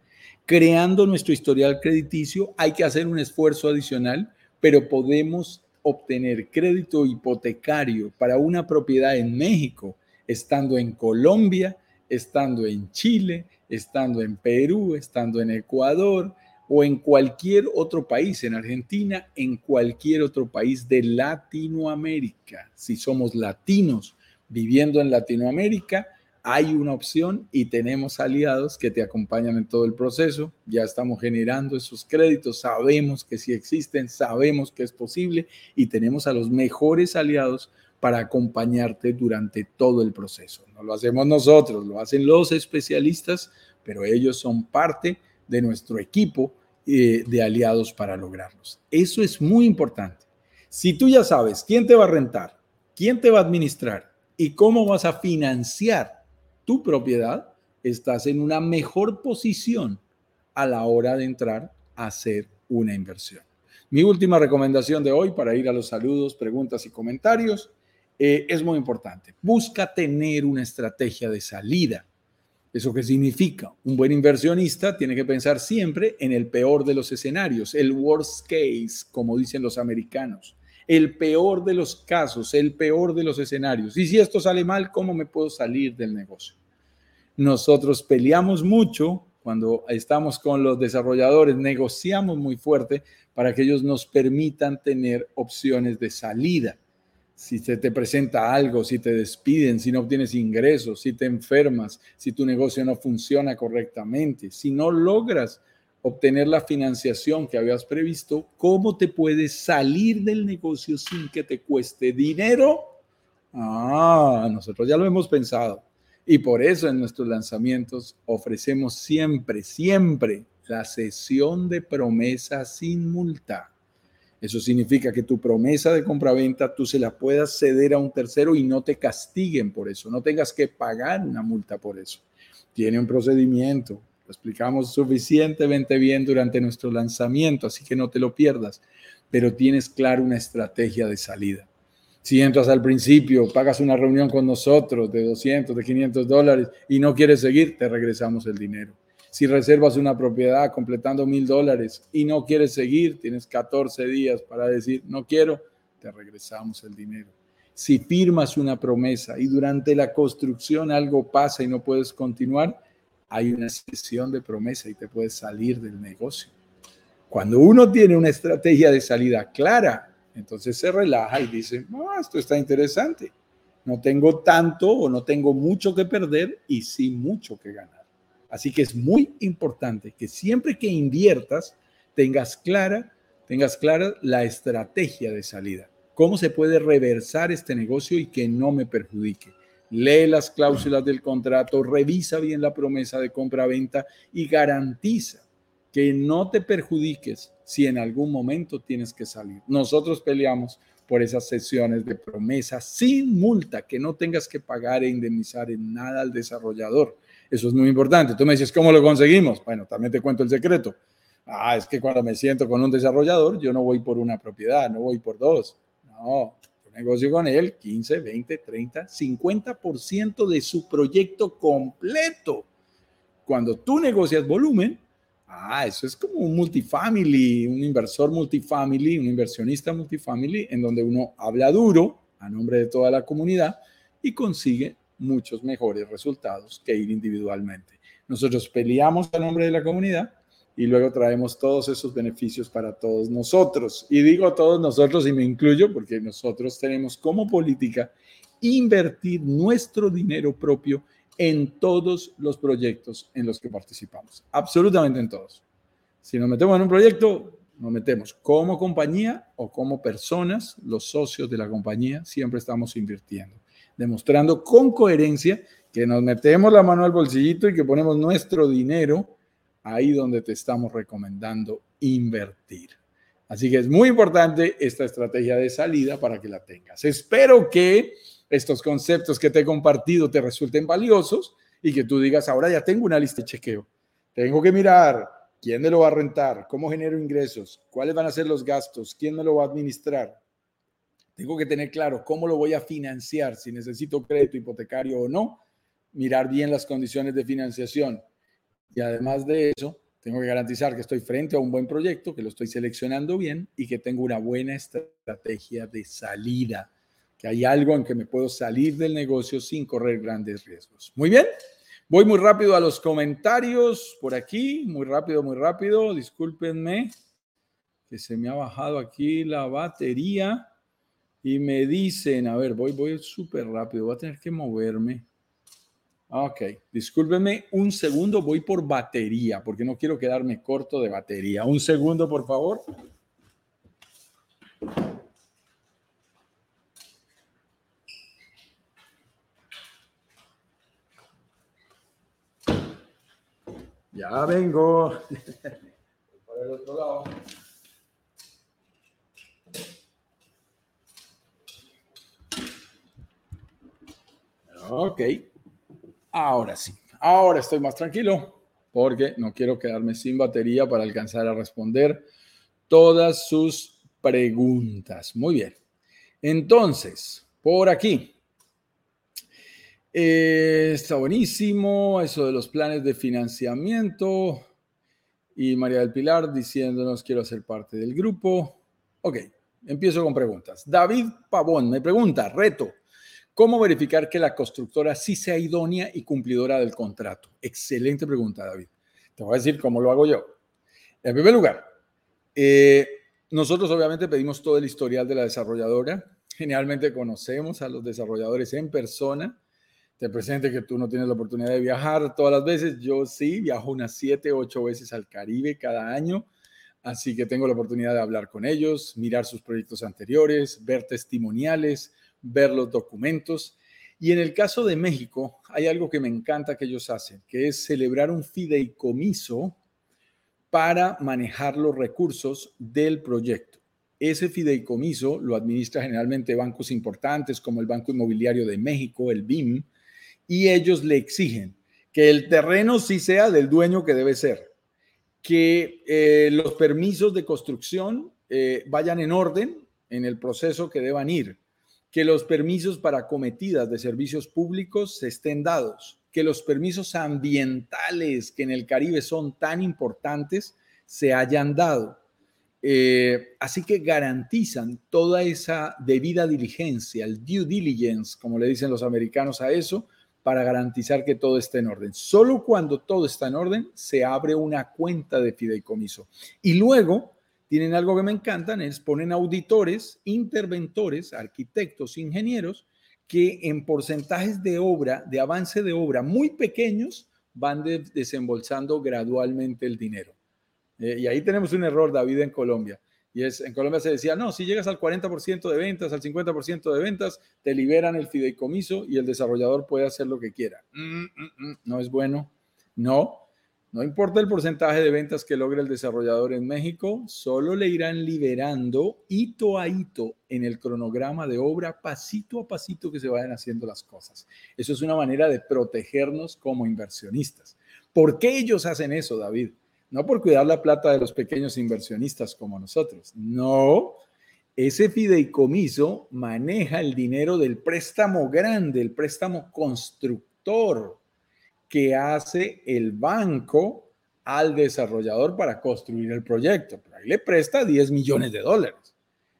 creando nuestro historial crediticio. Hay que hacer un esfuerzo adicional, pero podemos obtener crédito hipotecario para una propiedad en México, estando en Colombia, estando en Chile, estando en Perú, estando en Ecuador, o en cualquier otro país, en Argentina, en cualquier otro país de Latinoamérica. Si somos latinos viviendo en Latinoamérica, hay una opción y tenemos aliados que te acompañan en todo el proceso. Ya estamos generando esos créditos, sabemos que sí existen, sabemos que es posible y tenemos a los mejores aliados para acompañarte durante todo el proceso. No lo hacemos nosotros, lo hacen los especialistas, pero ellos son parte de nuestro equipo eh, de aliados para lograrlos. Eso es muy importante. Si tú ya sabes quién te va a rentar, quién te va a administrar y cómo vas a financiar tu propiedad, estás en una mejor posición a la hora de entrar a hacer una inversión. Mi última recomendación de hoy para ir a los saludos, preguntas y comentarios eh, es muy importante. Busca tener una estrategia de salida ¿Eso qué significa? Un buen inversionista tiene que pensar siempre en el peor de los escenarios, el worst case, como dicen los americanos. El peor de los casos, el peor de los escenarios. Y si esto sale mal, ¿cómo me puedo salir del negocio? Nosotros peleamos mucho cuando estamos con los desarrolladores, negociamos muy fuerte para que ellos nos permitan tener opciones de salida si se te presenta algo, si te despiden, si no obtienes ingresos, si te enfermas, si tu negocio no funciona correctamente, si no logras obtener la financiación que habías previsto, ¿cómo te puedes salir del negocio sin que te cueste dinero? Ah, nosotros ya lo hemos pensado. Y por eso en nuestros lanzamientos ofrecemos siempre, siempre la sesión de promesa sin multa. Eso significa que tu promesa de compra-venta tú se la puedas ceder a un tercero y no te castiguen por eso, no tengas que pagar una multa por eso. Tiene un procedimiento, lo explicamos suficientemente bien durante nuestro lanzamiento, así que no te lo pierdas, pero tienes claro una estrategia de salida. Si entras al principio, pagas una reunión con nosotros de 200, de 500 dólares y no quieres seguir, te regresamos el dinero. Si reservas una propiedad completando mil dólares y no quieres seguir, tienes 14 días para decir, no quiero, te regresamos el dinero. Si firmas una promesa y durante la construcción algo pasa y no puedes continuar, hay una sesión de promesa y te puedes salir del negocio. Cuando uno tiene una estrategia de salida clara, entonces se relaja y dice, esto está interesante. No tengo tanto o no tengo mucho que perder y sí mucho que ganar. Así que es muy importante que siempre que inviertas tengas clara, tengas clara la estrategia de salida. ¿Cómo se puede reversar este negocio y que no me perjudique? Lee las cláusulas del contrato, revisa bien la promesa de compra-venta y garantiza que no te perjudiques si en algún momento tienes que salir. Nosotros peleamos por esas sesiones de promesa sin multa, que no tengas que pagar e indemnizar en nada al desarrollador. Eso es muy importante. Tú me dices, ¿cómo lo conseguimos? Bueno, también te cuento el secreto. Ah, es que cuando me siento con un desarrollador, yo no voy por una propiedad, no voy por dos. No, yo negocio con él 15, 20, 30, 50% de su proyecto completo. Cuando tú negocias volumen, ah, eso es como un multifamily, un inversor multifamily, un inversionista multifamily, en donde uno habla duro a nombre de toda la comunidad y consigue muchos mejores resultados que ir individualmente. Nosotros peleamos a nombre de la comunidad y luego traemos todos esos beneficios para todos nosotros. Y digo todos nosotros y me incluyo porque nosotros tenemos como política invertir nuestro dinero propio en todos los proyectos en los que participamos. Absolutamente en todos. Si nos metemos en un proyecto, nos metemos como compañía o como personas, los socios de la compañía, siempre estamos invirtiendo demostrando con coherencia que nos metemos la mano al bolsillito y que ponemos nuestro dinero ahí donde te estamos recomendando invertir. Así que es muy importante esta estrategia de salida para que la tengas. Espero que estos conceptos que te he compartido te resulten valiosos y que tú digas, ahora ya tengo una lista de chequeo. Tengo que mirar quién me lo va a rentar, cómo genero ingresos, cuáles van a ser los gastos, quién me lo va a administrar, tengo que tener claro cómo lo voy a financiar, si necesito crédito hipotecario o no, mirar bien las condiciones de financiación. Y además de eso, tengo que garantizar que estoy frente a un buen proyecto, que lo estoy seleccionando bien y que tengo una buena estrategia de salida, que hay algo en que me puedo salir del negocio sin correr grandes riesgos. Muy bien, voy muy rápido a los comentarios por aquí, muy rápido, muy rápido, discúlpenme que se me ha bajado aquí la batería y me dicen, a ver, voy, voy súper rápido, voy a tener que moverme. Ok, discúlpenme un segundo, voy por batería, porque no quiero quedarme corto de batería. Un segundo, por favor. Ya vengo. Por el otro lado. Ok, ahora sí, ahora estoy más tranquilo porque no quiero quedarme sin batería para alcanzar a responder todas sus preguntas. Muy bien, entonces, por aquí. Eh, está buenísimo eso de los planes de financiamiento. Y María del Pilar diciéndonos quiero ser parte del grupo. Ok, empiezo con preguntas. David Pavón me pregunta, reto, ¿Cómo verificar que la constructora sí sea idónea y cumplidora del contrato? Excelente pregunta, David. Te voy a decir cómo lo hago yo. En primer lugar, eh, nosotros obviamente pedimos todo el historial de la desarrolladora. Generalmente conocemos a los desarrolladores en persona. Te presente que tú no tienes la oportunidad de viajar todas las veces. Yo sí, viajo unas siete, ocho veces al Caribe cada año, así que tengo la oportunidad de hablar con ellos, mirar sus proyectos anteriores, ver testimoniales, ver los documentos. Y en el caso de México, hay algo que me encanta que ellos hacen, que es celebrar un fideicomiso para manejar los recursos del proyecto. Ese fideicomiso lo administra generalmente bancos importantes como el Banco Inmobiliario de México, el BIM, y ellos le exigen que el terreno sí sea del dueño que debe ser, que eh, los permisos de construcción eh, vayan en orden en el proceso que deban ir, que los permisos para cometidas de servicios públicos estén dados, que los permisos ambientales que en el Caribe son tan importantes se hayan dado. Eh, así que garantizan toda esa debida diligencia, el due diligence, como le dicen los americanos a eso, para garantizar que todo esté en orden. Solo cuando todo está en orden se abre una cuenta de fideicomiso. Y luego tienen algo que me encantan, es ponen auditores, interventores, arquitectos, ingenieros, que en porcentajes de obra, de avance de obra muy pequeños, van desembolsando gradualmente el dinero. Eh, y ahí tenemos un error, David, en Colombia. Es, en Colombia se decía, no, si llegas al 40% de ventas, al 50% de ventas, te liberan el fideicomiso y el desarrollador puede hacer lo que quiera. Mm, mm, mm, no es bueno. No, no importa el porcentaje de ventas que logre el desarrollador en México, solo le irán liberando hito a hito en el cronograma de obra, pasito a pasito que se vayan haciendo las cosas. Eso es una manera de protegernos como inversionistas. ¿Por qué ellos hacen eso, David? No por cuidar la plata de los pequeños inversionistas como nosotros. No, ese fideicomiso maneja el dinero del préstamo grande, el préstamo constructor que hace el banco al desarrollador para construir el proyecto. Ahí le presta 10 millones de dólares.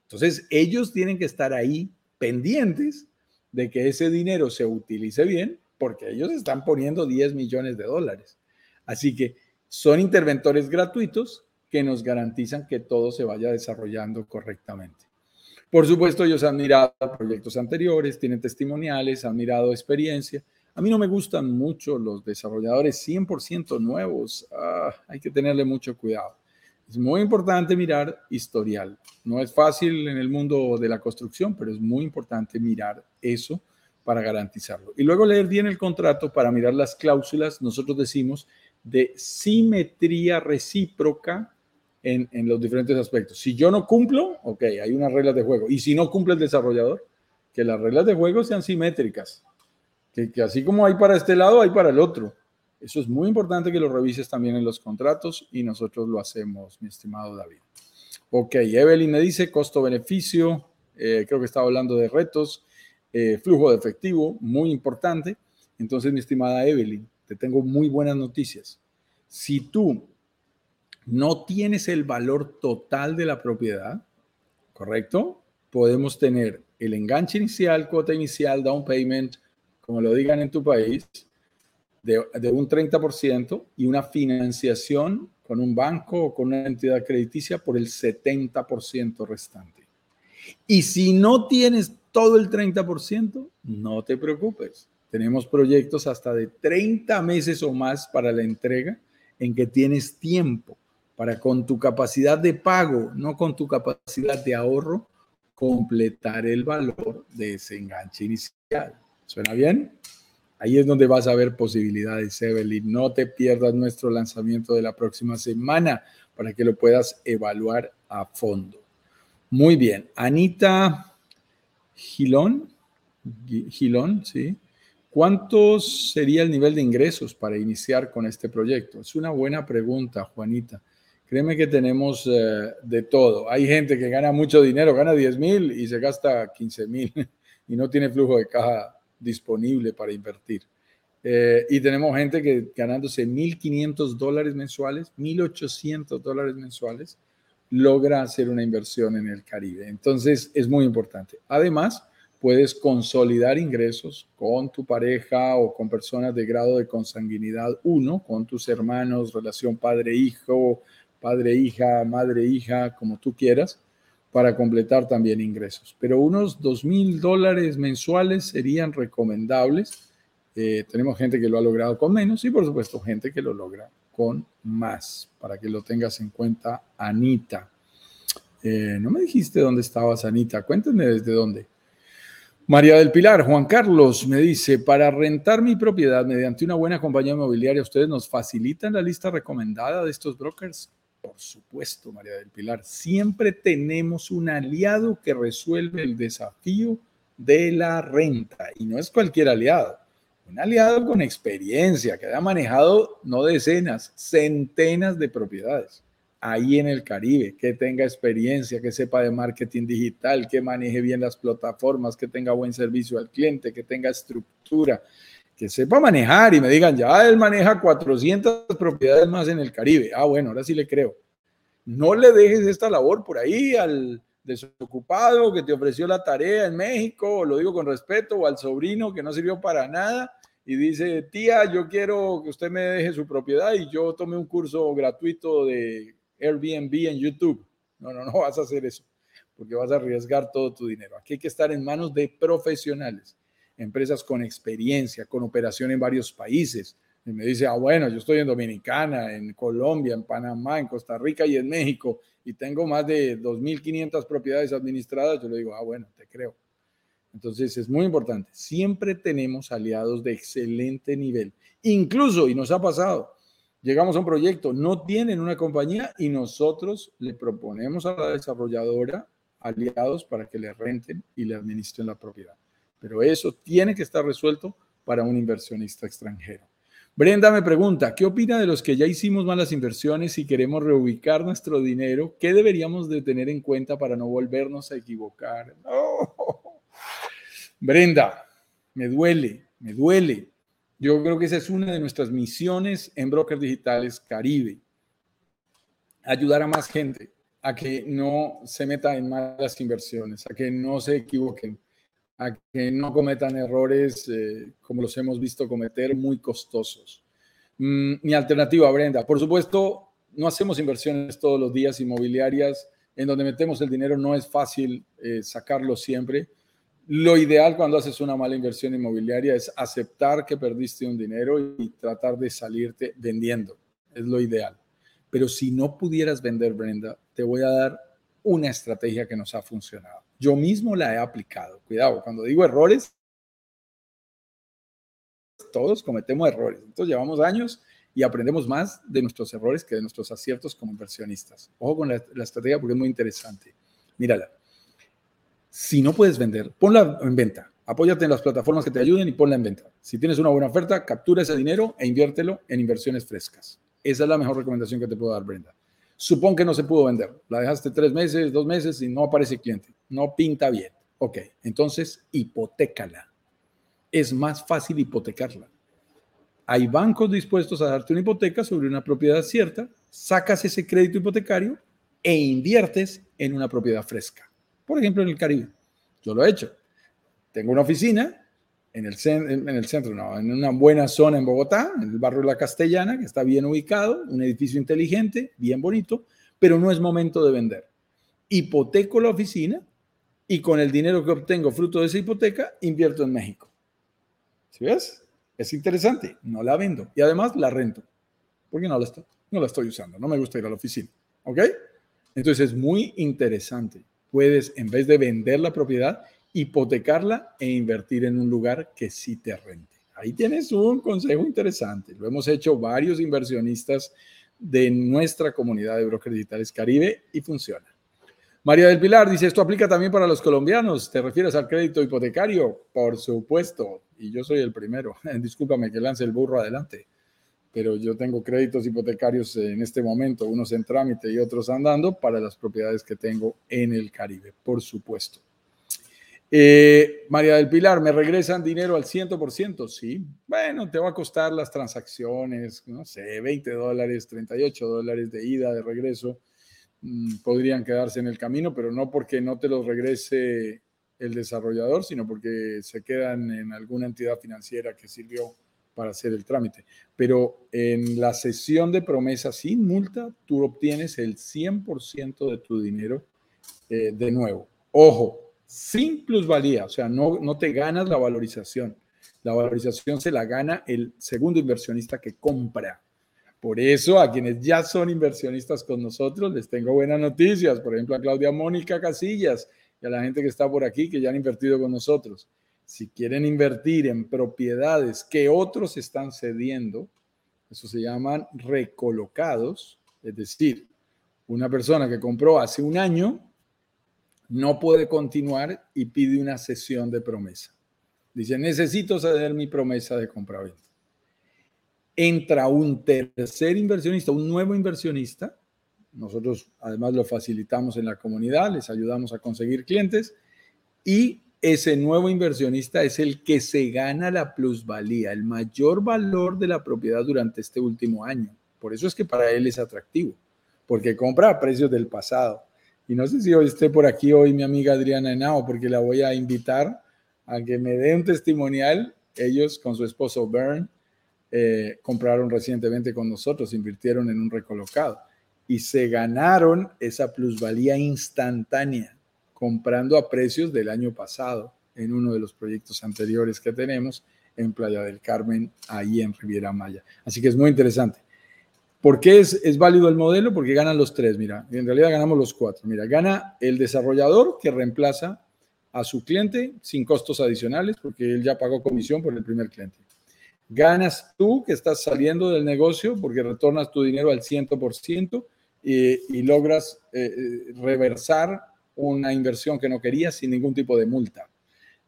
Entonces, ellos tienen que estar ahí pendientes de que ese dinero se utilice bien porque ellos están poniendo 10 millones de dólares. Así que son interventores gratuitos que nos garantizan que todo se vaya desarrollando correctamente. Por supuesto, ellos han mirado proyectos anteriores, tienen testimoniales, han mirado experiencia. A mí no me gustan mucho los desarrolladores 100% nuevos. Ah, hay que tenerle mucho cuidado. Es muy importante mirar historial. No es fácil en el mundo de la construcción, pero es muy importante mirar eso para garantizarlo. Y luego leer bien el contrato para mirar las cláusulas. Nosotros decimos de simetría recíproca en, los diferentes aspectos. Si yo no cumplo, ok, hay unas reglas de juego. Y si no cumple el desarrollador, que las reglas de juego sean simétricas. Que, que así como hay para este lado, hay para el otro. Eso es muy importante que lo revises también en los contratos y nosotros lo hacemos, mi estimado David. Ok, Evelyn me dice costo-beneficio, eh, creo que estaba hablando de retos, eh, flujo de efectivo, muy importante. Entonces, mi estimada Evelyn, te tengo muy buenas noticias. Si tú no tienes el valor total de la propiedad, ¿correcto? Podemos tener el enganche inicial, cuota inicial, down payment, como lo digan en tu país, de, un 30% y una financiación con un banco o con una entidad crediticia por el 70% restante. Y si no tienes todo el 30%, no te preocupes. Tenemos proyectos hasta de 30 meses o más para la entrega en que tienes tiempo para con tu capacidad de pago, no con tu capacidad de ahorro, completar el valor de ese enganche inicial. ¿Suena bien? Ahí es donde vas a ver posibilidades, Evelyn. No te pierdas nuestro lanzamiento de la próxima semana para que lo puedas evaluar a fondo. Muy bien. Anita Gilón, Gilón, sí. ¿Cuánto sería el nivel de ingresos para iniciar con este proyecto? Es una buena pregunta, Juanita. Créeme que tenemos eh, de todo. Hay gente que gana mucho dinero, gana 10 mil y se gasta 15 mil y no tiene flujo de caja disponible para invertir. Eh, y tenemos gente que ganándose 1.500 dólares mensuales, 1.800 dólares mensuales, logra hacer una inversión en el Caribe. Entonces es muy importante. Además, puedes consolidar ingresos con tu pareja o con personas de grado de consanguinidad 1, con tus hermanos, relación padre-hijo, padre-hija, madre-hija, como tú quieras, para completar también ingresos. Pero unos dos mil dólares mensuales serían recomendables Eh, tenemos gente que lo ha logrado con menos y por supuesto gente que lo logra con más, para que lo tengas en cuenta, Anita. Eh, no me dijiste dónde estabas, Anita. Cuéntame desde dónde. María del Pilar, Juan Carlos me dice, para rentar mi propiedad mediante una buena compañía inmobiliaria, ¿ustedes nos facilitan la lista recomendada de estos brokers? Por supuesto, María del Pilar. Siempre tenemos un aliado que resuelve el desafío de la renta. Y no es cualquier aliado. Un aliado con experiencia, que haya manejado no decenas, centenas de propiedades ahí en el Caribe, que tenga experiencia, que sepa de marketing digital, que maneje bien las plataformas, que tenga buen servicio al cliente, que tenga estructura, que sepa manejar y me digan, ya él maneja 400 propiedades más en el Caribe. Ah, bueno, ahora sí le creo. No le dejes esta labor por ahí al desocupado que te ofreció la tarea en México, lo digo con respeto, o al sobrino que no sirvió para nada y dice, tía, yo quiero que usted me deje su propiedad y yo tome un curso gratuito de Airbnb en YouTube. No, no, no vas a hacer eso, porque vas a arriesgar todo tu dinero. Aquí hay que estar en manos de profesionales empresas con experiencia, con operación en varios países. Y me dice, ah, bueno, yo estoy en Dominicana, en Colombia, en Panamá, en Costa Rica y en México, y tengo más de 2.500 propiedades administradas. Yo le digo, ah, bueno, te creo. Entonces es muy importante. Siempre tenemos aliados de excelente nivel. Incluso, y nos ha pasado, llegamos a un proyecto, no tienen una compañía y nosotros le proponemos a la desarrolladora aliados para que le renten y le administren la propiedad. Pero eso tiene que estar resuelto para un inversionista extranjero. Brenda me pregunta, ¿qué opina de los que ya hicimos malas inversiones y queremos reubicar nuestro dinero? ¿Qué deberíamos de tener en cuenta para no volvernos a equivocar? Brenda, me duele, me duele. Yo creo que esa es una de nuestras misiones en Brokers Digitales Caribe. Ayudar a más gente a que no se meta en malas inversiones, a que no se equivoquen a que no cometan errores eh, como los hemos visto cometer, muy costosos. Mm, mi alternativa, Brenda, por supuesto, no hacemos inversiones todos los días inmobiliarias. En donde metemos el dinero no es fácil eh, sacarlo siempre. Lo ideal cuando haces una mala inversión inmobiliaria es aceptar que perdiste un dinero y tratar de salirte vendiendo. Es lo ideal. Pero si no pudieras vender, Brenda, te voy a dar una estrategia que nos ha funcionado. Yo mismo la he aplicado. Cuidado, cuando digo errores, todos cometemos errores. Entonces llevamos años y aprendemos más de nuestros errores que de nuestros aciertos como inversionistas. Ojo con la, estrategia porque es muy interesante. Mírala. Si no puedes vender, ponla en venta. Apóyate en las plataformas que te ayuden y ponla en venta. Si tienes una buena oferta, captura ese dinero e inviértelo en inversiones frescas. Esa es la mejor recomendación que te puedo dar, Brenda. Supón que no se pudo vender. La dejaste tres meses, dos meses y no aparece cliente. No pinta bien. Ok, entonces hipotécala. Es más fácil hipotecarla. Hay bancos dispuestos a darte una hipoteca sobre una propiedad cierta, sacas ese crédito hipotecario e inviertes en una propiedad fresca. Por ejemplo, en el Caribe. Yo lo he hecho. Tengo una oficina en el, en el centro, no, en una buena zona en Bogotá, en el barrio La Castellana, que está bien ubicado, un edificio inteligente, bien bonito, pero no es momento de vender. Hipoteco la oficina y con el dinero que obtengo fruto de esa hipoteca, invierto en México. ¿Sí ves? Es interesante, no la vendo y además la rento, porque no la, estoy, no la estoy usando, no me gusta ir a la oficina. ¿Ok? Entonces es muy interesante. Puedes, en vez de vender la propiedad, hipotecarla e invertir en un lugar que sí te rente. Ahí tienes un consejo interesante. Lo hemos hecho varios inversionistas de nuestra comunidad de brokers digitales Caribe y funciona. María del Pilar dice, ¿esto aplica también para los colombianos? ¿Te refieres al crédito hipotecario? Por supuesto, y yo soy el primero. Discúlpame que lance el burro adelante, pero yo tengo créditos hipotecarios en este momento, unos en trámite y otros andando para las propiedades que tengo en el Caribe, por supuesto. Eh, María del Pilar, ¿me regresan dinero al 100%? Sí. Bueno, te va a costar las transacciones, no sé, 20 dólares, 38 dólares de ida, de regreso. Mm, podrían quedarse en el camino, pero no porque no te los regrese el desarrollador, sino porque se quedan en alguna entidad financiera que sirvió para hacer el trámite. Pero en la sesión de promesa sin multa, tú obtienes el 100% de tu dinero eh, de nuevo. Ojo, sin plusvalía, o sea, no, no te ganas la valorización. La valorización se la gana el segundo inversionista que compra. Por eso, a quienes ya son inversionistas con nosotros, les tengo buenas noticias. Por ejemplo, a Claudia Mónica Casillas y a la gente que está por aquí que ya han invertido con nosotros. Si quieren invertir en propiedades que otros están cediendo, eso se llaman recolocados, es decir, una persona que compró hace un año no puede continuar y pide una sesión de promesa. Dice, necesito ceder mi promesa de compra-venta. Entra un tercer inversionista, un nuevo inversionista. Nosotros además lo facilitamos en la comunidad, les ayudamos a conseguir clientes y ese nuevo inversionista es el que se gana la plusvalía, el mayor valor de la propiedad durante este último año. Por eso es que para él es atractivo, porque compra a precios del pasado. Y no sé si hoy esté por aquí hoy mi amiga Adriana Henao, porque la voy a invitar a que me dé un testimonial. Ellos con su esposo Bern eh, compraron recientemente con nosotros, invirtieron en un recolocado y se ganaron esa plusvalía instantánea comprando a precios del año pasado en uno de los proyectos anteriores que tenemos en Playa del Carmen, ahí en Riviera Maya. Así que es muy interesante. ¿Por qué es, es válido el modelo? Porque ganan los tres, mira, en realidad ganamos los cuatro. Mira, gana el desarrollador que reemplaza a su cliente sin costos adicionales, porque él ya pagó comisión por el primer cliente. Ganas tú que estás saliendo del negocio porque retornas tu dinero al 100% y, y logras eh, eh, reversar una inversión que no quería sin ningún tipo de multa.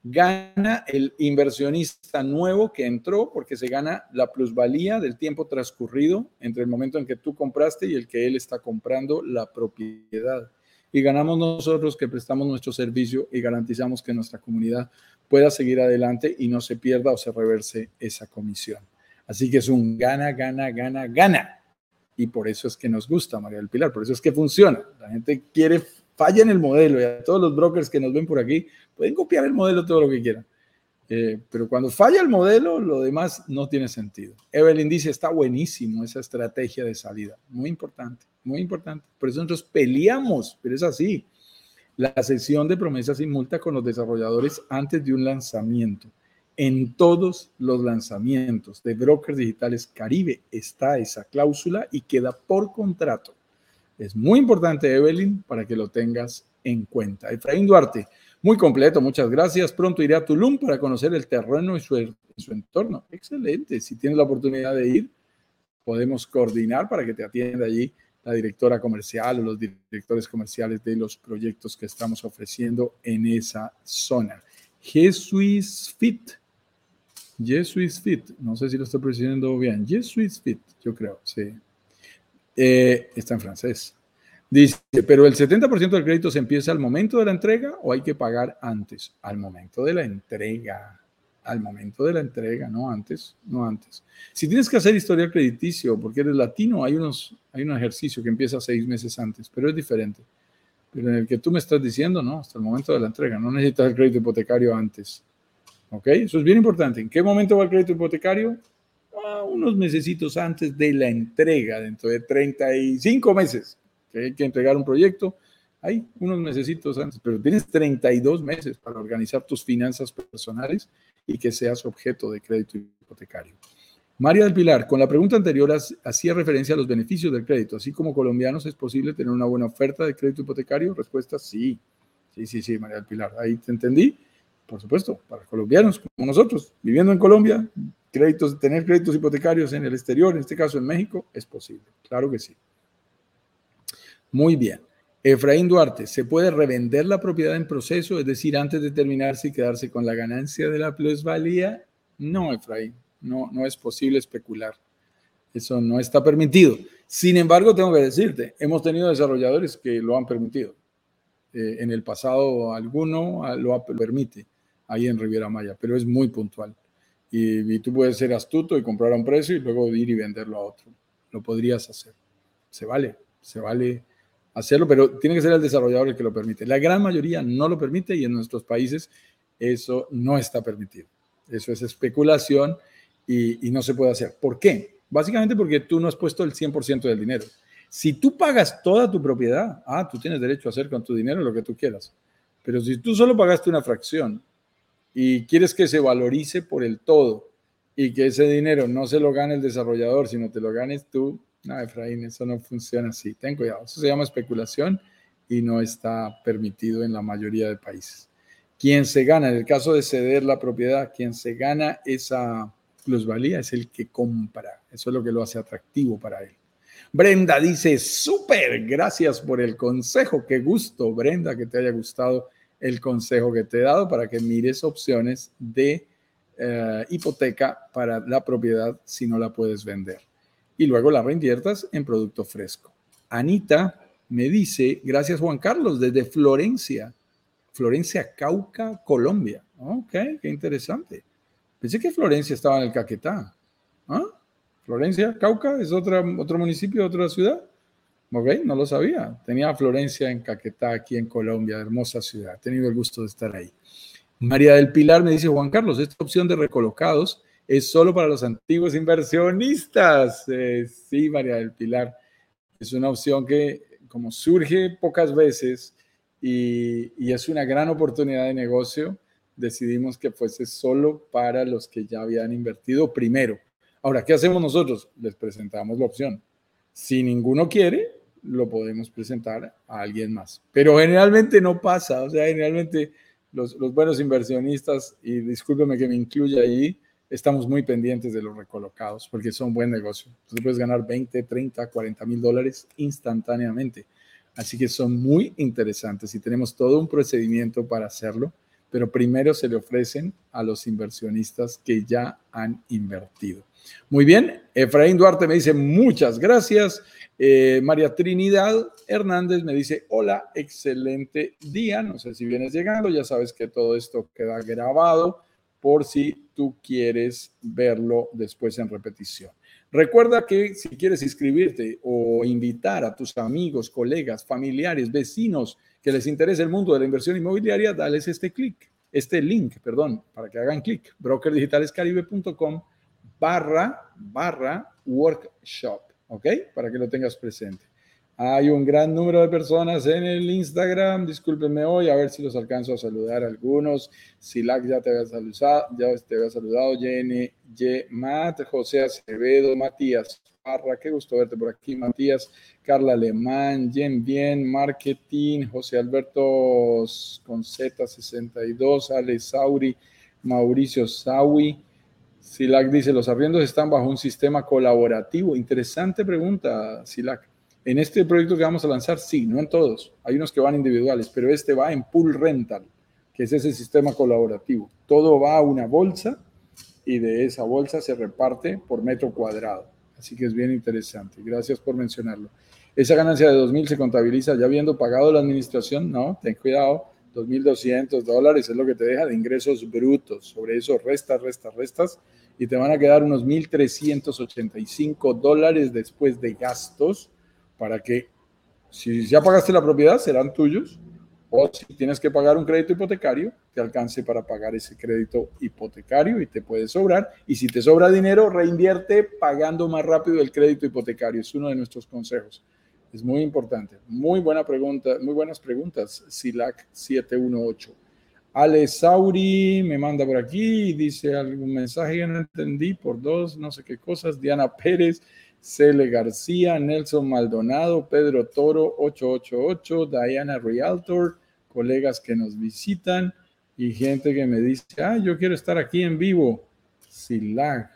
Gana el inversionista nuevo que entró porque se gana la plusvalía del tiempo transcurrido entre el momento en que tú compraste y el que él está comprando la propiedad. Y ganamos nosotros que prestamos nuestro servicio y garantizamos que nuestra comunidad pueda seguir adelante y no se pierda o se reverse esa comisión. Así que es un gana, gana, gana, gana. Y por eso es que nos gusta, María del Pilar, por eso es que funciona. La gente quiere falla en el modelo, y a todos los brokers que nos ven por aquí, pueden copiar el modelo todo lo que quieran. Eh, pero cuando falla el modelo, lo demás no tiene sentido. Evelyn dice, está buenísimo esa estrategia de salida. Muy importante, muy importante. Por eso nosotros peleamos, pero es así. La sesión de promesas sin multa con los desarrolladores antes de un lanzamiento. En todos los lanzamientos de brokers digitales Caribe está esa cláusula y queda por contrato. Es muy importante, Evelyn, para que lo tengas en cuenta. Efraín Duarte, muy completo, muchas gracias. Pronto iré a Tulum para conocer el terreno y su, su entorno. Excelente. Si tienes la oportunidad de ir, podemos coordinar para que te atienda allí la directora comercial o los directores comerciales de los proyectos que estamos ofreciendo en esa zona. Jesuis Fit. Jesuis Fit. No sé si lo estoy pronunciando bien. Jesuis Fit, yo creo, sí. Eh, está en francés. Dice, pero el 70% del crédito se empieza al momento de la entrega o hay que pagar antes, al momento de la entrega, al momento de la entrega, no antes, no antes. Si tienes que hacer historial crediticio porque eres latino, hay, unos, hay un ejercicio que empieza seis meses antes, pero es diferente. Pero en el que tú me estás diciendo, no, hasta el momento de la entrega, no necesitas el crédito hipotecario antes. ¿Ok? Eso es bien importante. ¿En qué momento va el crédito hipotecario? Unos mesecitos antes de la entrega, dentro de 35 meses, que hay que entregar un proyecto, hay unos mesecitos antes, pero tienes 32 meses para organizar tus finanzas personales y que seas objeto de crédito hipotecario. María del Pilar, con la pregunta anterior hacía referencia a los beneficios del crédito. Así como colombianos, ¿es posible tener una buena oferta de crédito hipotecario? Respuesta, sí. Sí, sí, sí, María del Pilar. Ahí te entendí. Por supuesto, para colombianos como nosotros, viviendo en Colombia, créditos, tener créditos hipotecarios en el exterior, en este caso en México, es posible. Claro que sí. Muy bien. Efraín Duarte, ¿se puede revender la propiedad en proceso, es decir, antes de terminarse y quedarse con la ganancia de la plusvalía? No, Efraín, no, no es posible especular. Eso no está permitido. Sin embargo, tengo que decirte, hemos tenido desarrolladores que lo han permitido. Eh, en el pasado alguno lo permite ahí en Riviera Maya, pero es muy puntual y, tú puedes ser astuto y comprar a un precio y luego ir y venderlo a otro. Lo podrías hacer. Se vale, se vale hacerlo, pero tiene que ser el desarrollador el que lo permite. La gran mayoría no lo permite y en nuestros países eso no está permitido. Eso es especulación y, y no se puede hacer. ¿Por qué? Básicamente porque tú no has puesto el 100% del dinero. Si tú pagas toda tu propiedad, ah, tú tienes derecho a hacer con tu dinero lo que tú quieras. Pero si tú solo pagaste una fracción y quieres que se valorice por el todo y que ese dinero no se lo gane el desarrollador, sino te lo ganes tú, no, Efraín, eso no funciona así. Ten cuidado, eso se llama especulación y no está permitido en la mayoría de países. Quien se gana, en el caso de ceder la propiedad, quien se gana esa plusvalía es el que compra. Eso es lo que lo hace atractivo para él. Brenda dice, súper, gracias por el consejo. Qué gusto, Brenda, que te haya gustado el consejo que te he dado para que mires opciones de eh, hipoteca para la propiedad si no la puedes vender. Y luego la reinviertas en producto fresco. Anita me dice, gracias Juan Carlos, desde Florencia, Florencia, Cauca, Colombia. Ok, qué interesante. Pensé que Florencia estaba en el Caquetá. ¿Ah? Florencia, Cauca, es otra, otro municipio, otra ciudad. Ok, no lo sabía. Tenía Florencia en Caquetá, aquí en Colombia, hermosa ciudad. He tenido el gusto de estar ahí. María del Pilar me dice, Juan Carlos, esta opción de recolocados es solo para los antiguos inversionistas. Eh, sí, María del Pilar. Es una opción que, como surge pocas veces y, y es una gran oportunidad de negocio, decidimos que fuese solo para los que ya habían invertido primero. Ahora, ¿qué hacemos nosotros? Les presentamos la opción. Si ninguno quiere, lo podemos presentar a alguien más. Pero generalmente no pasa, o sea, generalmente los, los buenos inversionistas, y discúlpeme que me incluya ahí, estamos muy pendientes de los recolocados porque son buen negocio. Tú puedes ganar 20, 30, 40 mil dólares instantáneamente. Así que son muy interesantes y tenemos todo un procedimiento para hacerlo pero primero se le ofrecen a los inversionistas que ya han invertido. Muy bien, Efraín Duarte me dice muchas gracias. Eh, María Trinidad Hernández me dice, hola, excelente día. No sé si vienes llegando, ya sabes que todo esto queda grabado por si tú quieres verlo después en repetición. Recuerda que si quieres inscribirte o invitar a tus amigos, colegas, familiares, vecinos que les interese el mundo de la inversión inmobiliaria, dales este clic, este link, perdón, para que hagan clic, brokerdigitalescaribe.com barra, barra workshop, ¿ok? Para que lo tengas presente. Hay un gran número de personas en el Instagram. Discúlpenme hoy, a ver si los alcanzo a saludar algunos. Silac ya te había saludado, ya te había saludado. Jenny, José Acevedo, Matías Parra, qué gusto verte por aquí, Matías, Carla Alemán, Jen Bien, Marketing, José Alberto con Z62, Ale Sauri, Mauricio Sawi. Silac dice, los arriendos están bajo un sistema colaborativo. Interesante pregunta, Silac. En este proyecto que vamos a lanzar, sí, no en todos. Hay unos que van individuales, pero este va en pool rental, que es ese sistema colaborativo. Todo va a una bolsa y de esa bolsa se reparte por metro cuadrado. Así que es bien interesante. Gracias por mencionarlo. Esa ganancia de 2.000 se contabiliza ya habiendo pagado la administración. No, ten cuidado. 2.200 dólares es lo que te deja de ingresos brutos. Sobre eso restas, restas, restas y te van a quedar unos 1.385 dólares después de gastos para que si ya pagaste la propiedad serán tuyos o si tienes que pagar un crédito hipotecario, te alcance para pagar ese crédito hipotecario y te puede sobrar. Y si te sobra dinero, reinvierte pagando más rápido el crédito hipotecario. Es uno de nuestros consejos. Es muy importante. Muy buena pregunta, muy buenas preguntas, SILAC 718. Ale Sauri me manda por aquí dice algún mensaje que no entendí por dos, no sé qué cosas. Diana Pérez Cele García, Nelson Maldonado, Pedro Toro 888, Diana Realtor, colegas que nos visitan y gente que me dice, ah, yo quiero estar aquí en vivo. Sin lag.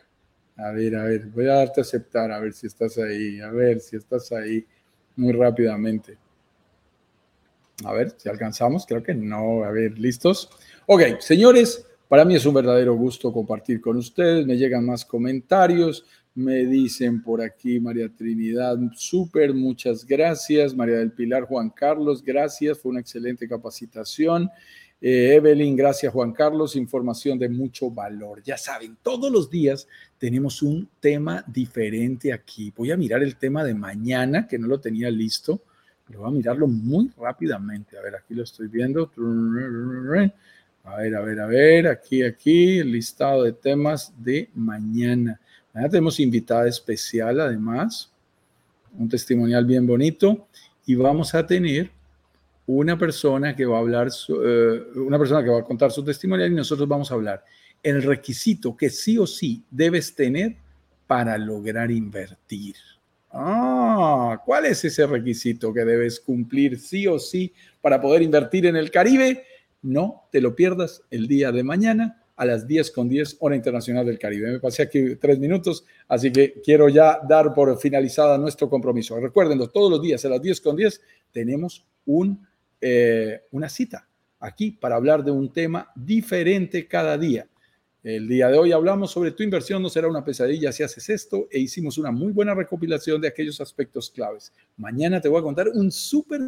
A ver, a ver, voy a darte a aceptar, a ver si estás ahí, a ver si estás ahí muy rápidamente. A ver si alcanzamos, creo que no. A ver, ¿listos? Ok, señores, para mí es un verdadero gusto compartir con ustedes. Me llegan más comentarios. Me dicen por aquí María Trinidad, súper, muchas gracias. María del Pilar, Juan Carlos, gracias, fue una excelente capacitación. Eh, Evelyn, gracias Juan Carlos, información de mucho valor. Ya saben, todos los días tenemos un tema diferente aquí. Voy a mirar el tema de mañana, que no lo tenía listo, pero voy a mirarlo muy rápidamente. A ver, aquí lo estoy viendo. A ver, a ver, a ver, aquí, aquí, el listado de temas de mañana. Mañana tenemos invitada especial, además, un testimonial bien bonito, y vamos a tener una persona que va a hablar, eh, una persona que va a contar su testimonio y nosotros vamos a hablar el requisito que sí o sí debes tener para lograr invertir. Ah, ¿cuál es ese requisito que debes cumplir sí o sí para poder invertir en el Caribe? No te lo pierdas el día de mañana a las 10 con 10 hora internacional del Caribe. Me pasé aquí tres minutos, así que quiero ya dar por finalizada nuestro compromiso. Recuerden, todos los días a las 10 con 10 tenemos un, eh, una cita aquí para hablar de un tema diferente cada día. El día de hoy hablamos sobre tu inversión no será una pesadilla si haces esto e hicimos una muy buena recopilación de aquellos aspectos claves. Mañana te voy a contar un súper